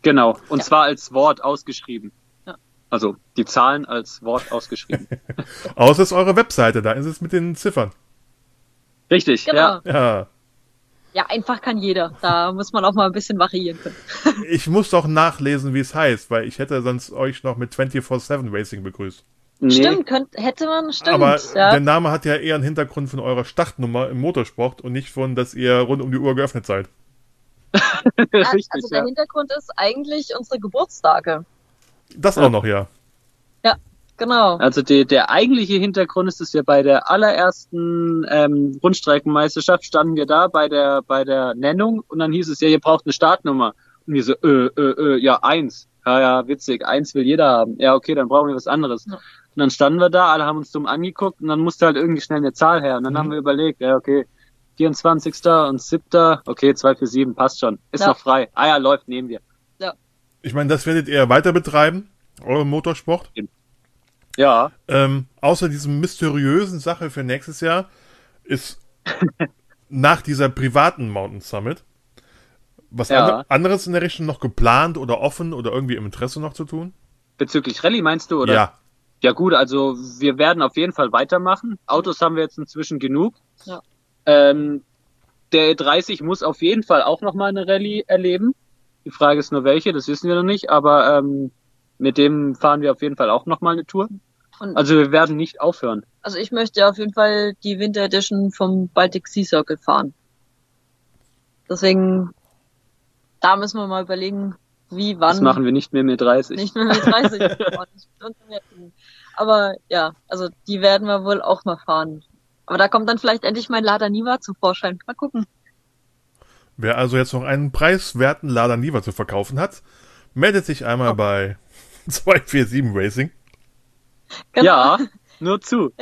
Genau. Und Ja. zwar als Wort ausgeschrieben. Ja. Also die Zahlen als Wort ausgeschrieben. Außer es ist eure Webseite, da ist es mit den Ziffern. Richtig, Genau. ja. Ja. Ja, einfach kann jeder. Da muss man auch mal ein bisschen variieren können. Ich muss doch nachlesen, wie es heißt, weil ich hätte sonst euch noch mit 24-7 Racing begrüßt. Nee, Stimmt, könnt, hätte man, stimmt. Aber ja. der Name hat ja eher einen Hintergrund von eurer Startnummer im Motorsport und nicht von, dass ihr rund um die Uhr geöffnet seid. richtig, also der ja. Hintergrund ist eigentlich unsere Geburtstage. Das Ja. auch noch, ja. Genau. Also die, der eigentliche Hintergrund ist, dass wir bei der allerersten ähm, Rundstreckenmeisterschaft standen wir da bei der bei der Nennung und dann hieß es ja, ihr braucht eine Startnummer. Und wir so, äh, äh, äh, ja, eins. Ja, ja, witzig, eins will jeder haben. Ja, okay, dann brauchen wir was anderes. Ja. Und dann standen wir da, alle haben uns dumm angeguckt und dann musste halt irgendwie schnell eine Zahl her. Und dann Mhm. haben wir überlegt, ja, okay, 24. und 7. Okay, 247, passt schon. Ist Ja. noch frei. Ah ja, läuft, nehmen wir. Ich meine, das werdet ihr weiter betreiben, euren Motorsport. Ja, Ähm, außer diesem mysteriösen Sache für nächstes Jahr ist nach dieser privaten Mountain Summit was Ja. ander- anderes in der Richtung noch geplant oder offen oder irgendwie im Interesse noch zu tun? bezüglich Rallye meinst du, oder? Ja. Ja gut, also wir werden auf jeden Fall weitermachen. Autos haben wir jetzt inzwischen genug. Ja. Ähm, der E30 muss auf jeden Fall auch nochmal eine Rallye erleben. Die Frage ist nur welche, das wissen wir noch nicht, aber ähm, mit dem fahren wir auf jeden Fall auch nochmal eine Tour. Und Also wir werden nicht aufhören. Also ich möchte auf jeden Fall die Winter Edition vom Baltic Sea Circle fahren. Deswegen, da müssen wir mal überlegen, wie, wann. Das machen wir nicht mehr mit 30. Nicht mehr mit 30. Oh. Aber ja, also die werden wir wohl auch mal fahren. Aber da kommt dann vielleicht endlich mein Lada Niva zum Vorschein. Mal gucken. Wer also jetzt noch einen preiswerten Lada Niva zu verkaufen hat, meldet sich einmal bei 247 Racing. Genau. Ja, nur zu.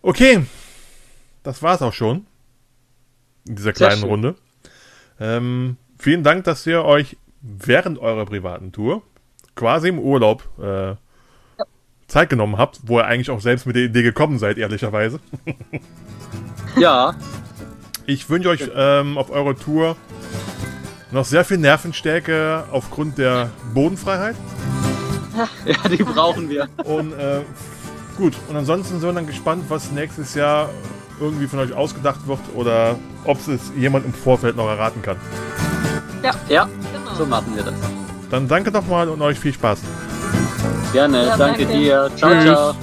Okay, das war's auch schon in dieser kleinen. Runde. Ähm, vielen Dank, dass ihr euch während eurer privaten Tour, quasi im Urlaub, äh, Zeit genommen habt, wo ihr eigentlich auch selbst mit der Idee gekommen seid, ehrlicherweise. Ja, Ich wünsche euch ähm, auf eurer Tour noch sehr viel Nervenstärke aufgrund der Bodenfreiheit. ja, die brauchen wir. Und äh, gut, und ansonsten sind wir dann gespannt, was nächstes Jahr irgendwie von euch ausgedacht wird oder ob es jemand im Vorfeld noch erraten kann. Ja, Genau. so machen wir das. Dann danke nochmal und euch viel Spaß. Gerne, ja, danke, danke dir. Ciao, Tschüss. ciao.